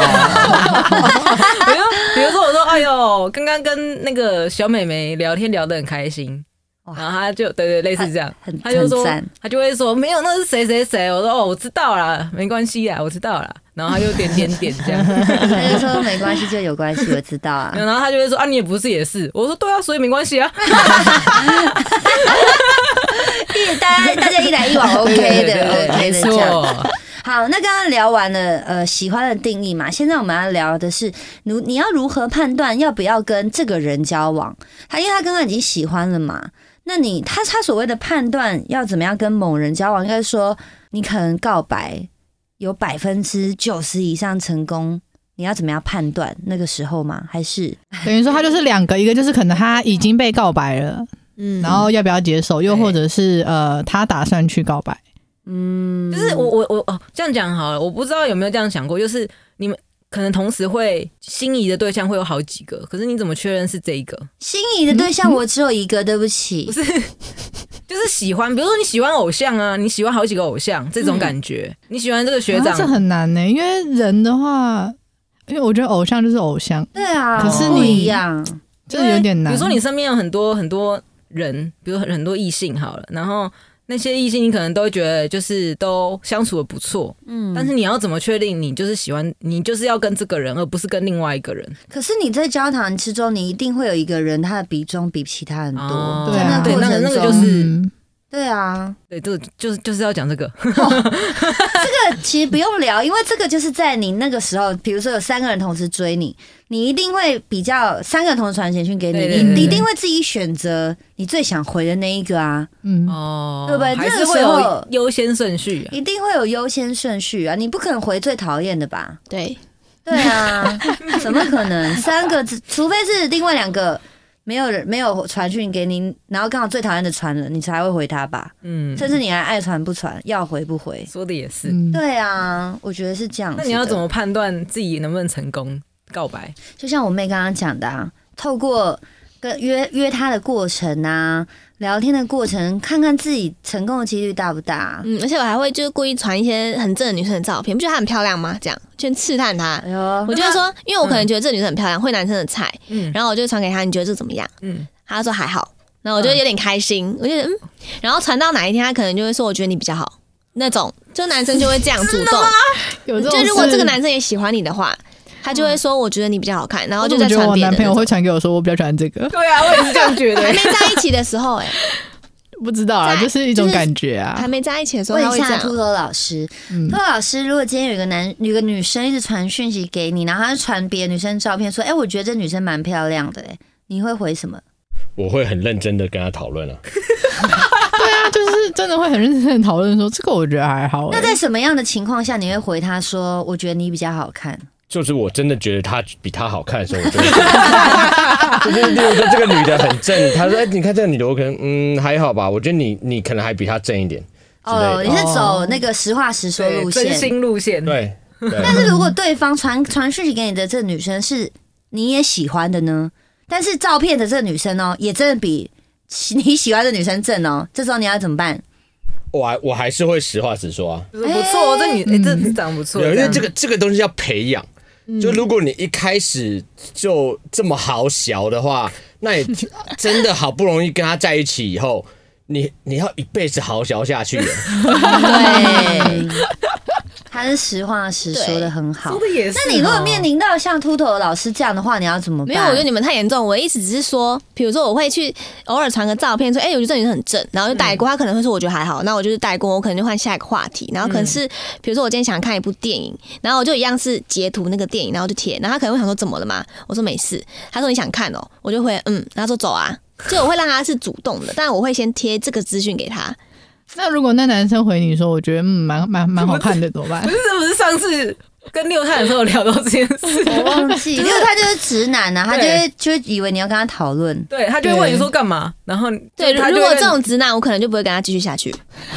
Speaker 2: 比如比如说我说，哎呦，刚刚跟那个小美眉聊天聊得很开心。
Speaker 1: 哇
Speaker 2: 然后他就对对类似这样，
Speaker 1: 很
Speaker 2: 他就说他就会说没有，那是谁谁谁。我说哦，我知道啦，没关系啊，我知道啦。然后他就点点点这样，
Speaker 1: 他就说没关系就有关系，我知道啊。
Speaker 2: 然后他就会说啊，你也不是也是。我说对啊，所以没关系啊。
Speaker 1: 一大家大家一来一往，OK 的
Speaker 2: 没
Speaker 1: 的这样。
Speaker 2: 错。
Speaker 1: 好，那刚刚聊完了呃喜欢的定义嘛，现在我们要聊的是你你要如何判断要不要跟这个人交往？他因为他刚刚已经喜欢了嘛，那你他他所谓的判断要怎么样跟某人交往？应该说你可能告白有百分之九十以上成功，你要怎么样判断那个时候吗？还是
Speaker 3: 等于说他就是两个，一个就是可能他已经被告白了，
Speaker 4: 嗯
Speaker 3: 然后要不要接受，又或者是呃他打算去告白。
Speaker 1: 嗯，
Speaker 2: 就是我我我哦，这样讲好了，我不知道有没有这样想过，就是你们可能同时会心仪的对象会有好几个，可是你怎么确认是这一个？
Speaker 1: 心仪的对象我只有一个，对不起，不是
Speaker 2: 就是喜欢，比如说你喜欢偶像啊，你喜欢好几个偶像这种感觉，你喜欢这个学长，
Speaker 3: 啊这很难呢、因为人的话，因为我觉得偶像就是偶像，
Speaker 1: 对啊，
Speaker 3: 可是
Speaker 1: 不
Speaker 3: 你
Speaker 1: 一样，
Speaker 3: 这有点难。
Speaker 2: 比如说你身边有很多很多人，比如很多异性好了，然后那些异性你可能都会觉得就是都相处的不错，
Speaker 1: 嗯，
Speaker 2: 但是你要怎么确定你就是喜欢，你就是要跟这个人，而不是跟另外一个人？
Speaker 1: 可是你在交谈之中，你一定会有一个人，他的比重比其他人多。
Speaker 2: 哦
Speaker 1: 在那
Speaker 3: 对
Speaker 1: 过程中，
Speaker 2: 那个那个就是
Speaker 3: 嗯
Speaker 1: 对啊，
Speaker 2: 对，这个就是就是要讲这个，
Speaker 1: 这个其实不用聊，因为这个就是在你那个时候，比如说有三个人同时追你，你一定会比较三个人同时传简讯给你，你你一定会自己选择你最想回的那一个啊，
Speaker 3: 嗯，
Speaker 2: 哦，
Speaker 1: 对不对？
Speaker 2: 还
Speaker 1: 那个
Speaker 2: 会有
Speaker 1: 候
Speaker 2: 优先顺序啊。
Speaker 1: 一定会有优先顺序啊，你不可能回最讨厌的吧？
Speaker 4: 对，
Speaker 1: 对啊，怎么可能？三个只，除非是另外两个没有人没有传讯给你，然后刚好最讨厌的传了，你才会回他吧？
Speaker 2: 嗯，
Speaker 1: 甚至你还爱传不传，要回不回？
Speaker 2: 说的也是。
Speaker 3: 嗯，
Speaker 1: 对啊，我觉得是这样。
Speaker 2: 那你要怎么判断自己能不能成功告白？
Speaker 1: 就像我妹刚刚讲的、啊，透过跟约约他的过程啊，聊天的过程，看看自己成功的几率大不大。
Speaker 4: 嗯，而且我还会就是故意传一些很正的女生的照片，不觉得她很漂亮吗？这样先试探她
Speaker 1: 哎。呦，
Speaker 4: 我就会说，因为我可能觉得这个女生很漂亮，会男生的菜，
Speaker 2: 嗯
Speaker 4: 然后我就传给她，你觉得这怎么样？
Speaker 2: 嗯，
Speaker 4: 她说还好，然后我就有点开心，我就觉得嗯，然后传到哪一天，她可能就会说，我觉得你比较好，那种就男生就会这样主动，
Speaker 3: 有这种
Speaker 4: 就如果这个男生也喜欢你的话，他就会说，我觉得你比较好看，然后就
Speaker 3: 在
Speaker 4: 传别的那种。
Speaker 3: 我男朋友会传给我说，我比较喜欢这个，
Speaker 2: 对啊，我也是这样觉得
Speaker 4: 还。没在一起的时候、哎，
Speaker 3: 不知道啊，就是一种感觉啊
Speaker 4: 还。没在一起的时候，
Speaker 1: 问一。下秃头老师，
Speaker 3: 嗯
Speaker 1: 秃头老师，如果今天有一个男有个女生一直传讯息给你，然后她传别的女生照片，说：“哎、我觉得这女生蛮漂亮的、哎，你会回什么？
Speaker 5: 我会很认真的跟他讨论啊。
Speaker 3: 对啊，就是真的会很认真的讨论说这个，我觉得还好、欸。
Speaker 1: 那在什么样的情况下你会回他说，我觉得你比较好看？
Speaker 5: 就是我真的觉得她比她好看的时候，我就会 就是例如说这个女的很正，他说哎、你看这个女的，我可能嗯还好吧，我觉得你你可能还比她正一点
Speaker 1: 哦，你是走那个实话实说路
Speaker 2: 真
Speaker 1: 线。
Speaker 2: 心路线。
Speaker 5: 对对，
Speaker 1: 但是如果对方传传讯息给你的这个女生是你也喜欢的呢？但是照片的这个女生哦，也真的比你喜欢的女生正哦，这时候你要怎么办？
Speaker 5: 我还我还是会实话实说啊。
Speaker 2: 就是不错，这女哎，这长得不错。
Speaker 5: 对，因为这
Speaker 2: 个
Speaker 5: 个这个东西要培养。就如果你一开始就这么好小的话，那你 真的好不容易跟他在一起以后，你你要一辈子好小下去。
Speaker 1: 对，他是实话实说的很好
Speaker 2: 说。的也是哦。
Speaker 1: 那你如果面临到像秃头老师这样的话，你要怎么办？
Speaker 4: 没有，我觉得你们太严重。我的意思只是说，比如说我会去偶尔传个照片，说，哎、我觉得这女生很正，然后就带过。他可能会说，我觉得还好，那我就是带过，我可能就换下一个话题。然后可能是，比如说我今天想看一部电影，然后我就一样是截图那个电影，然后就贴。然后他可能会想说，怎么了嘛？我说没事。他说你想看哦，我就会嗯，然后说走啊。就我会让他是主动的，但我会先贴这个资讯给他。
Speaker 3: 那如果那男生回你说，我觉得嗯蛮蛮蛮好看的，怎么办
Speaker 2: 不？是，这不是上次跟六探的时候聊到这件事。
Speaker 1: 我忘记，因为他就是直男啊，他就
Speaker 2: 对
Speaker 1: 会就会以为你要跟他讨论。
Speaker 2: 对他就会问你说干嘛，然后
Speaker 4: 对，
Speaker 2: 他
Speaker 4: 如果这种直男，我可能就不会跟他继续下去，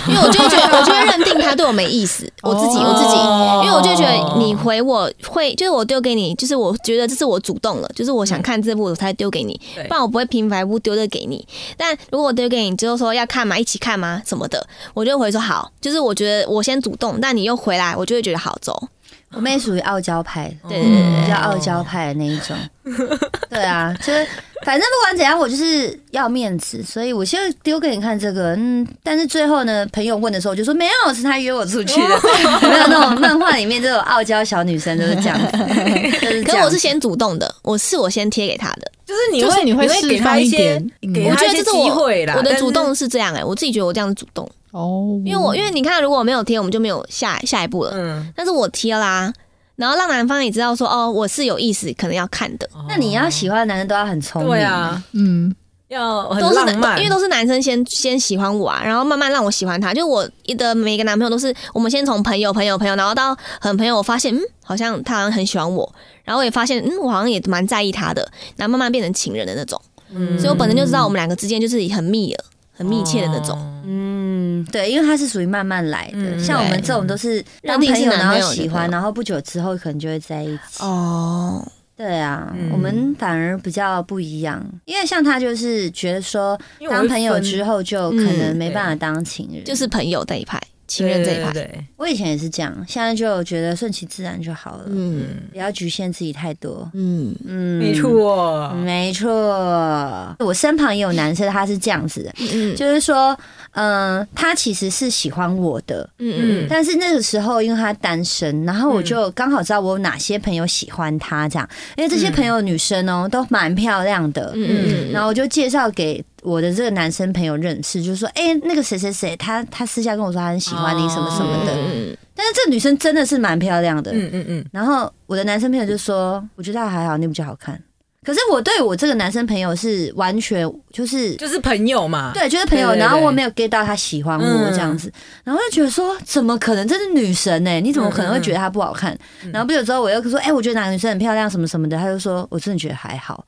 Speaker 4: 因为我就会觉得，我就会认定他对我没意思。我自己，我自己，
Speaker 2: 哦
Speaker 4: 因为我就觉得你回我会，就是我丢给你，就是我觉得这是我主动了，就是我想看这部我才丢给你，不然我不会平白无故丢这给你。但如果我丢给你之后说要看吗，一起看吗什么的，我就会说好，就是我觉得我先主动，但你又回来，我就会觉得好走。
Speaker 1: 我妹属于傲娇派，
Speaker 4: 对对对
Speaker 1: 比较傲娇派的那一种。对啊，就是反正不管怎样，我就是要面子，所以我就丢给你看这个。嗯，但是最后呢，朋友问的时候，我就说没有，是他约我出去的。没有那种漫画里面这种傲娇小女生都是这样子？就是
Speaker 4: 可是我是先主动的，我是我先贴给他的，
Speaker 2: 就是你
Speaker 3: 就是
Speaker 2: 会
Speaker 3: 你会
Speaker 2: 给他
Speaker 3: 一
Speaker 2: 些
Speaker 4: 我
Speaker 2: 他一些机
Speaker 4: 觉得这是我
Speaker 2: 会啦。
Speaker 4: 我的主动是这样哎、我自己觉得我这样是主动，
Speaker 3: 哦，
Speaker 4: 因为我因为你看，如果我没有贴，我们就没有下下一步了。
Speaker 2: 嗯，
Speaker 4: 但是我贴啦，然后让男方也知道说，哦，我是有意思，可能要看的，
Speaker 1: 那你要喜欢的男生都要很聪明。
Speaker 2: 对，啊，
Speaker 3: 嗯，
Speaker 2: 要很
Speaker 4: 都是
Speaker 2: 浪漫，
Speaker 4: 男，因为都是男生先先喜欢我啊，然后慢慢让我喜欢他。就我的每一个男朋友都是，我们先从朋友、朋友、朋友，然后到很朋友，我发现嗯，好像他好像很喜欢我，然后我也发现嗯，我好像也蛮在意他的，然后慢慢变成情人的那种。
Speaker 2: 嗯。
Speaker 4: 所以我本身就知道我们两个之间就是很密了、很密切的那种。
Speaker 2: 哦。
Speaker 1: 嗯，对，因为他是属于慢慢来的，
Speaker 2: 嗯
Speaker 1: 像我们这种都是当朋友，然后喜欢，然后不久之后可能就会在一起。
Speaker 4: 哦，
Speaker 1: 对啊，
Speaker 2: 嗯。
Speaker 1: 我们反而比较不一样，因为像他就是觉得说，当朋友之后就可能没办法当情人，
Speaker 4: 就是朋友这一派，情人这一派。
Speaker 2: 对对对
Speaker 1: 我以前也是这样，现在就觉得顺其自然就好了，
Speaker 4: 嗯。
Speaker 1: 不要局限自己太多。
Speaker 4: 嗯，
Speaker 1: 嗯，
Speaker 2: 没错，
Speaker 1: 没错。我身旁也有男生，他是这样子的，
Speaker 4: 嗯
Speaker 1: 就是说，嗯、他其实是喜欢我的，
Speaker 4: 嗯嗯。
Speaker 1: 但是那个时候因为他单身，然后我就刚好知道我有哪些朋友喜欢他，这样，因为这些朋友女生哦、都蛮漂亮的，
Speaker 4: 嗯。嗯
Speaker 1: 然后我就介绍给我的这个男生朋友认识，就说，哎、那个谁谁谁，他他私下跟我说他很喜欢你什么什么的，
Speaker 4: 嗯
Speaker 1: 但是这女生真的是蛮漂亮的，
Speaker 2: 嗯嗯嗯，
Speaker 1: 然后我的男生朋友就说，我觉得他还好，你比较好看。可是我对我这个男生朋友是完全就是
Speaker 2: 就是朋友嘛，
Speaker 1: 对，就是朋友，然后我没有 get 到他喜欢我
Speaker 2: 嗯。
Speaker 1: 这样子，然后就觉得说，怎么可能？这是女神呢、你怎么可能会觉得她不好看？
Speaker 2: 嗯
Speaker 1: 然后不久之后，我又说，哎、我觉得哪个女生很漂亮，什么什么的，他就说，我真的觉得还好。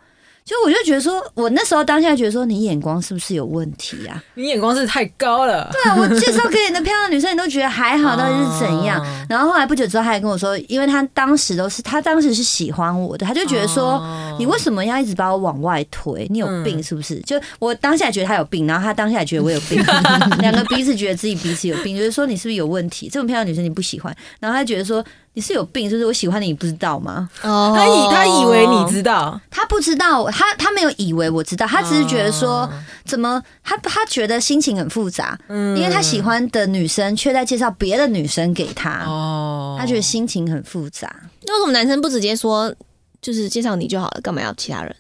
Speaker 1: 就我就觉得说，我那时候当下觉得说，你眼光是不是有问题啊？
Speaker 2: 你眼光是太高了，
Speaker 1: 对啊，我介绍给你的漂亮女生，你都觉得还好，到底是怎样？
Speaker 2: 哦
Speaker 1: 然后后来不久之后，他还跟我说，因为他当时都是他当时是喜欢我的，他就觉得说，
Speaker 2: 哦
Speaker 1: 你为什么要一直把我往外推？你有病是不是？就我当下觉得他有病，然后他当下也觉得我有病，两个彼此觉得自己彼此有病，觉得说你是不是有问题？这么漂亮的女生你不喜欢，然后他觉得说你是有病，是不是？我喜欢你，你不知道吗？
Speaker 4: 哦
Speaker 2: 他以他以为你知道，
Speaker 1: 他不知道，他他没有以为我知道，他只是觉得说，怎么他他觉得心情很复杂，
Speaker 2: 嗯
Speaker 1: 因为他喜欢的女生却在介绍别的女生给他，
Speaker 2: 哦
Speaker 1: 他觉得心情很复杂。
Speaker 4: 那为什么男生不直接说，就是介绍你就好了，干嘛要其他人？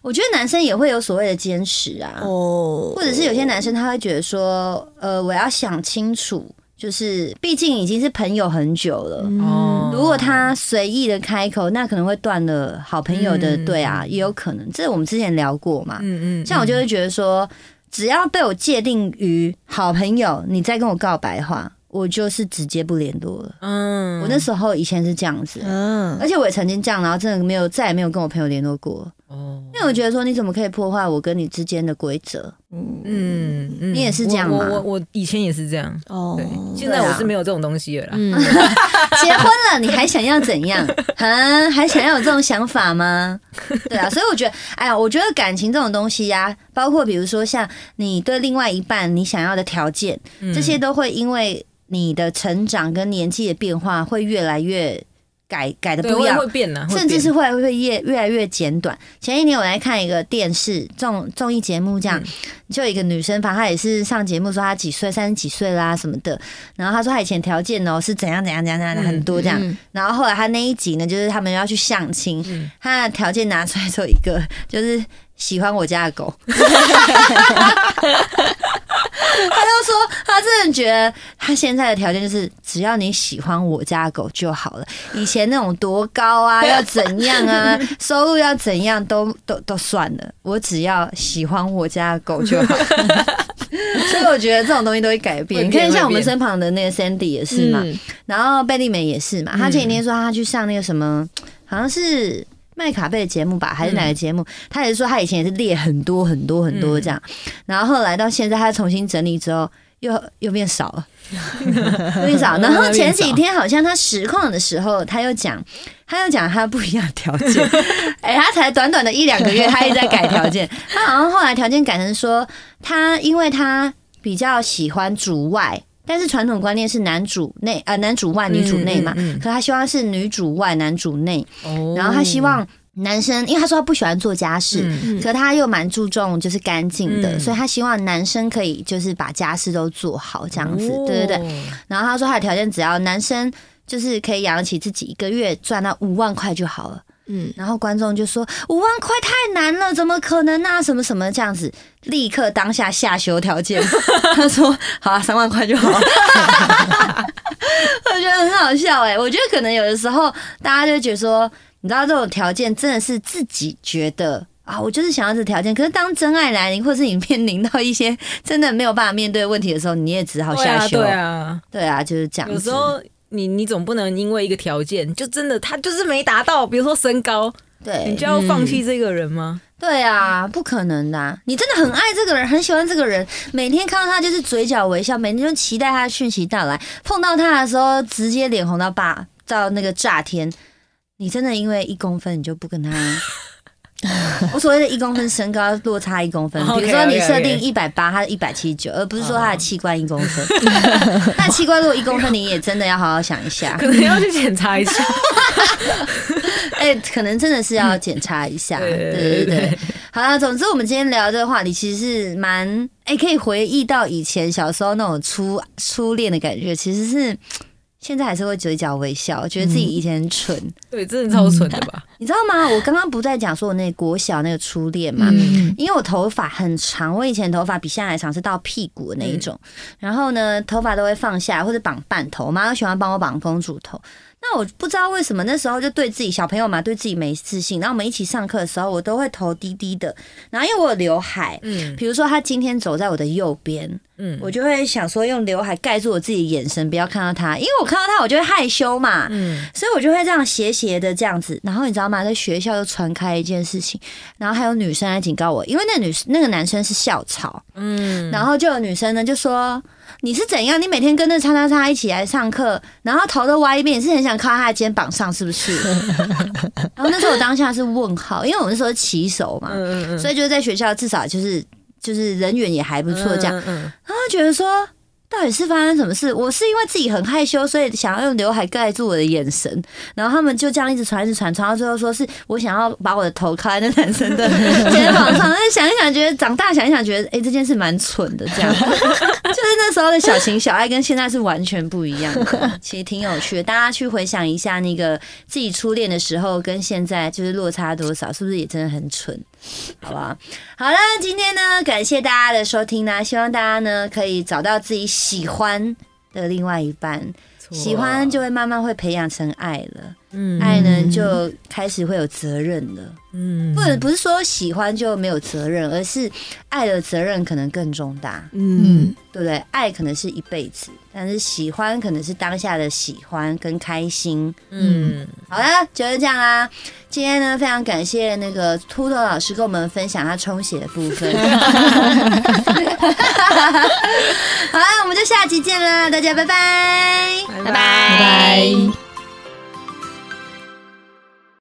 Speaker 1: 我觉得男生也会有所谓的坚持啊，
Speaker 4: 哦
Speaker 1: 或者是有些男生他会觉得说，呃，我要想清楚，就是毕竟已经是朋友很久了。
Speaker 2: 嗯，
Speaker 1: 如果他随意的开口，那可能会断了好朋友的，
Speaker 2: 嗯
Speaker 1: 对啊，也有可能。这我们之前聊过嘛。
Speaker 2: 嗯嗯，
Speaker 1: 像我就会觉得说，只要被我界定于好朋友，你再跟我告白的话，我就是直接不联络了。
Speaker 2: 嗯，
Speaker 1: 我那时候以前是这样子，
Speaker 4: 嗯，
Speaker 1: 而且我也曾经这样，然后真的没有再也没有跟我朋友联络过，
Speaker 2: 哦，
Speaker 1: 因为我觉得说你怎么可以破坏我跟你之间的规则？
Speaker 2: 嗯。嗯，
Speaker 1: 你也是这样吗？
Speaker 2: 我我以前也是这样，
Speaker 4: 哦。
Speaker 2: 对，现在我是没有这种东西了啦。
Speaker 4: 嗯，
Speaker 1: 结婚了，你还想要怎样？啊，还想要有这种想法吗？对啊，所以我觉得，哎呀，我觉得感情这种东西呀、包括比如说像你对另外一半你想要的条件，
Speaker 2: 嗯。
Speaker 1: 这些都会因为你的成长跟年纪的变化，会越来越改改的不一样甚至
Speaker 2: 变
Speaker 1: 是会会越越来越简短。前一年我来看一个电视综综艺节目，这样、
Speaker 2: 嗯
Speaker 1: 就一个女生，反正她也是上节目说她几岁，三十几岁啦什么的。然后她说她以前条件哦是怎样怎样怎样怎样
Speaker 2: 嗯
Speaker 1: 很多这样。
Speaker 4: 嗯
Speaker 1: 然后后来她那一集呢，就是他们要去相亲，
Speaker 2: 嗯
Speaker 1: 她的条件拿出来之后一个就是喜欢我家的狗。他就说，他真的觉得他现在的条件就是，只要你喜欢我家的狗就好了。以前那种多高啊，要怎样啊，收入要怎样都都都算了，我只要喜欢我家的狗就好。所以我觉得这种东西都会改变。你看，像我们身旁的那个 Sandy 也是嘛，
Speaker 4: 嗯
Speaker 1: 然后贝利美也是嘛。他前几天说他去上那个什么，好像是麦卡贝的节目吧，还是哪个节目？他也是说他以前也是列很多很多很多这样，然后后来到现在他重新整理之后。又又变少了，又 变少。然后前几天好像他实况的时候，他又讲，他又讲他不一样的条件。哎、他才短短的一两个月，他一直在改条件。他好像后来条件改成说，他因为他比较喜欢主外，但是传统观念是男主内，呃，男主外女主内嘛。
Speaker 2: 嗯嗯嗯
Speaker 1: 可他希望是女主外男主内，
Speaker 2: 哦
Speaker 1: 然后他希望男生，因为他说他不喜欢做家事，
Speaker 2: 嗯
Speaker 1: 可他又蛮注重就是干净的，
Speaker 2: 嗯
Speaker 1: 所以他希望男生可以就是把家事都做好这样子，
Speaker 2: 哦
Speaker 1: 对对对。然后他说他的条件只要男生就是可以养得起自己，一个月赚到五万块就好了。
Speaker 4: 嗯，
Speaker 1: 然后观众就说五万块太难了，怎么可能啊？什么什么这样子，立刻当下下修条件。他说好啊，三万块就好。我觉得很好笑哎、我觉得可能有的时候大家就会觉得说，你知道这种条件真的是自己觉得。啊，我就是想要这条件，可是当真爱来临，或是你面临到一些真的没有办法面对的问题的时候，你也只好下修。
Speaker 2: 对啊，
Speaker 1: 对啊，就是这样子。
Speaker 2: 有时候你你总不能因为一个条件，就真的他就是没达到，比如说身高，
Speaker 1: 对，
Speaker 2: 你就要放弃这个人吗？
Speaker 1: 对啊，不可能的啊、你真的很爱这个人，很喜欢这个人，每天看到他就是嘴角微笑，每天就期待他的讯息到来。碰到他的时候，直接脸红到爆，到那个炸天。你真的因为一公分，你就不跟他？我所谓的一公分身高落差一公分，比如说你设定一百八，他一百七十九，而不是说他的器官一公分。那器官如果一公分，你也真的要好好想一下。
Speaker 2: 可能要去检查一下。
Speaker 1: 哎、可能真的是要检查一下。对
Speaker 2: 对
Speaker 1: 对对
Speaker 2: 对对
Speaker 1: 对，好了，总之我们今天聊这个话题，其实是蛮哎、可以回忆到以前小时候那种初初恋的感觉，其实是现在还是会嘴角微笑，觉得自己以前很蠢。
Speaker 2: 对，真的超蠢的吧？
Speaker 1: 你知道吗？我刚刚不在讲说我那国小那个初恋嘛，
Speaker 3: 嗯，
Speaker 1: 因为我头发很长，我以前头发比现在还长，是到屁股的那一种。然后呢，头发都会放下或者绑半头，我妈都喜欢帮我绑公主头。那我不知道为什么那时候就对自己小朋友嘛，对自己没自信。然后我们一起上课的时候，我都会头低低的。然后因为我有刘海，
Speaker 2: 嗯
Speaker 1: 比如说他今天走在我的右边，
Speaker 2: 嗯
Speaker 1: 我就会想说用刘海盖住我自己的眼神，不要看到他，因为我看到他我就会害羞嘛。
Speaker 2: 嗯，
Speaker 1: 所以我就会这样斜斜的这样子，然后你知道吗？在学校就传开一件事情，然后还有女生来警告我，因为那个女那个男生是校草，
Speaker 2: 嗯，
Speaker 1: 然后就有女生呢就说你是怎样？你每天跟那叉叉叉一起来上课，然后头都歪一边，你是很想靠他的肩膀上是不是？然后那时候我当下是问号，因为我那时候是骑手嘛，
Speaker 2: 嗯嗯
Speaker 1: 所以就是在学校至少就是就是人缘也还不错这样。
Speaker 2: 嗯嗯
Speaker 1: 然后觉得说，到底是发生什么事？我是因为自己很害羞，所以想要用刘海盖住我的眼神。然后他们就这样一直传，一直传，传到最后说是我想要把我的头靠在那男生的肩膀上。但是想一想，觉得长大想一想，觉得哎、这件事蛮蠢的。这样，就是那时候的小情小爱跟现在是完全不一样的，其实挺有趣的。大家去回想一下那个自己初恋的时候，跟现在就是落差多少，是不是也真的很蠢？好吧，好了，今天呢，感谢大家的收听呢，希望大家呢可以找到自己喜欢的另外一半，喜欢就会慢慢会培养成爱了，
Speaker 2: 嗯
Speaker 1: 爱呢就开始会有责任了。
Speaker 2: 嗯
Speaker 1: 不能不是说喜欢就没有责任，而是爱的责任可能更重大，
Speaker 4: 嗯，
Speaker 1: 对不对？爱可能是一辈子，但是喜欢可能是当下的喜欢跟开心。
Speaker 2: 嗯，
Speaker 1: 好了，就是这样啦。今天呢，非常感谢那个秃头老师跟我们分享他充血的部分。好了，我们就下期见啦，大家拜拜。
Speaker 2: 拜
Speaker 4: 拜拜
Speaker 3: 拜拜。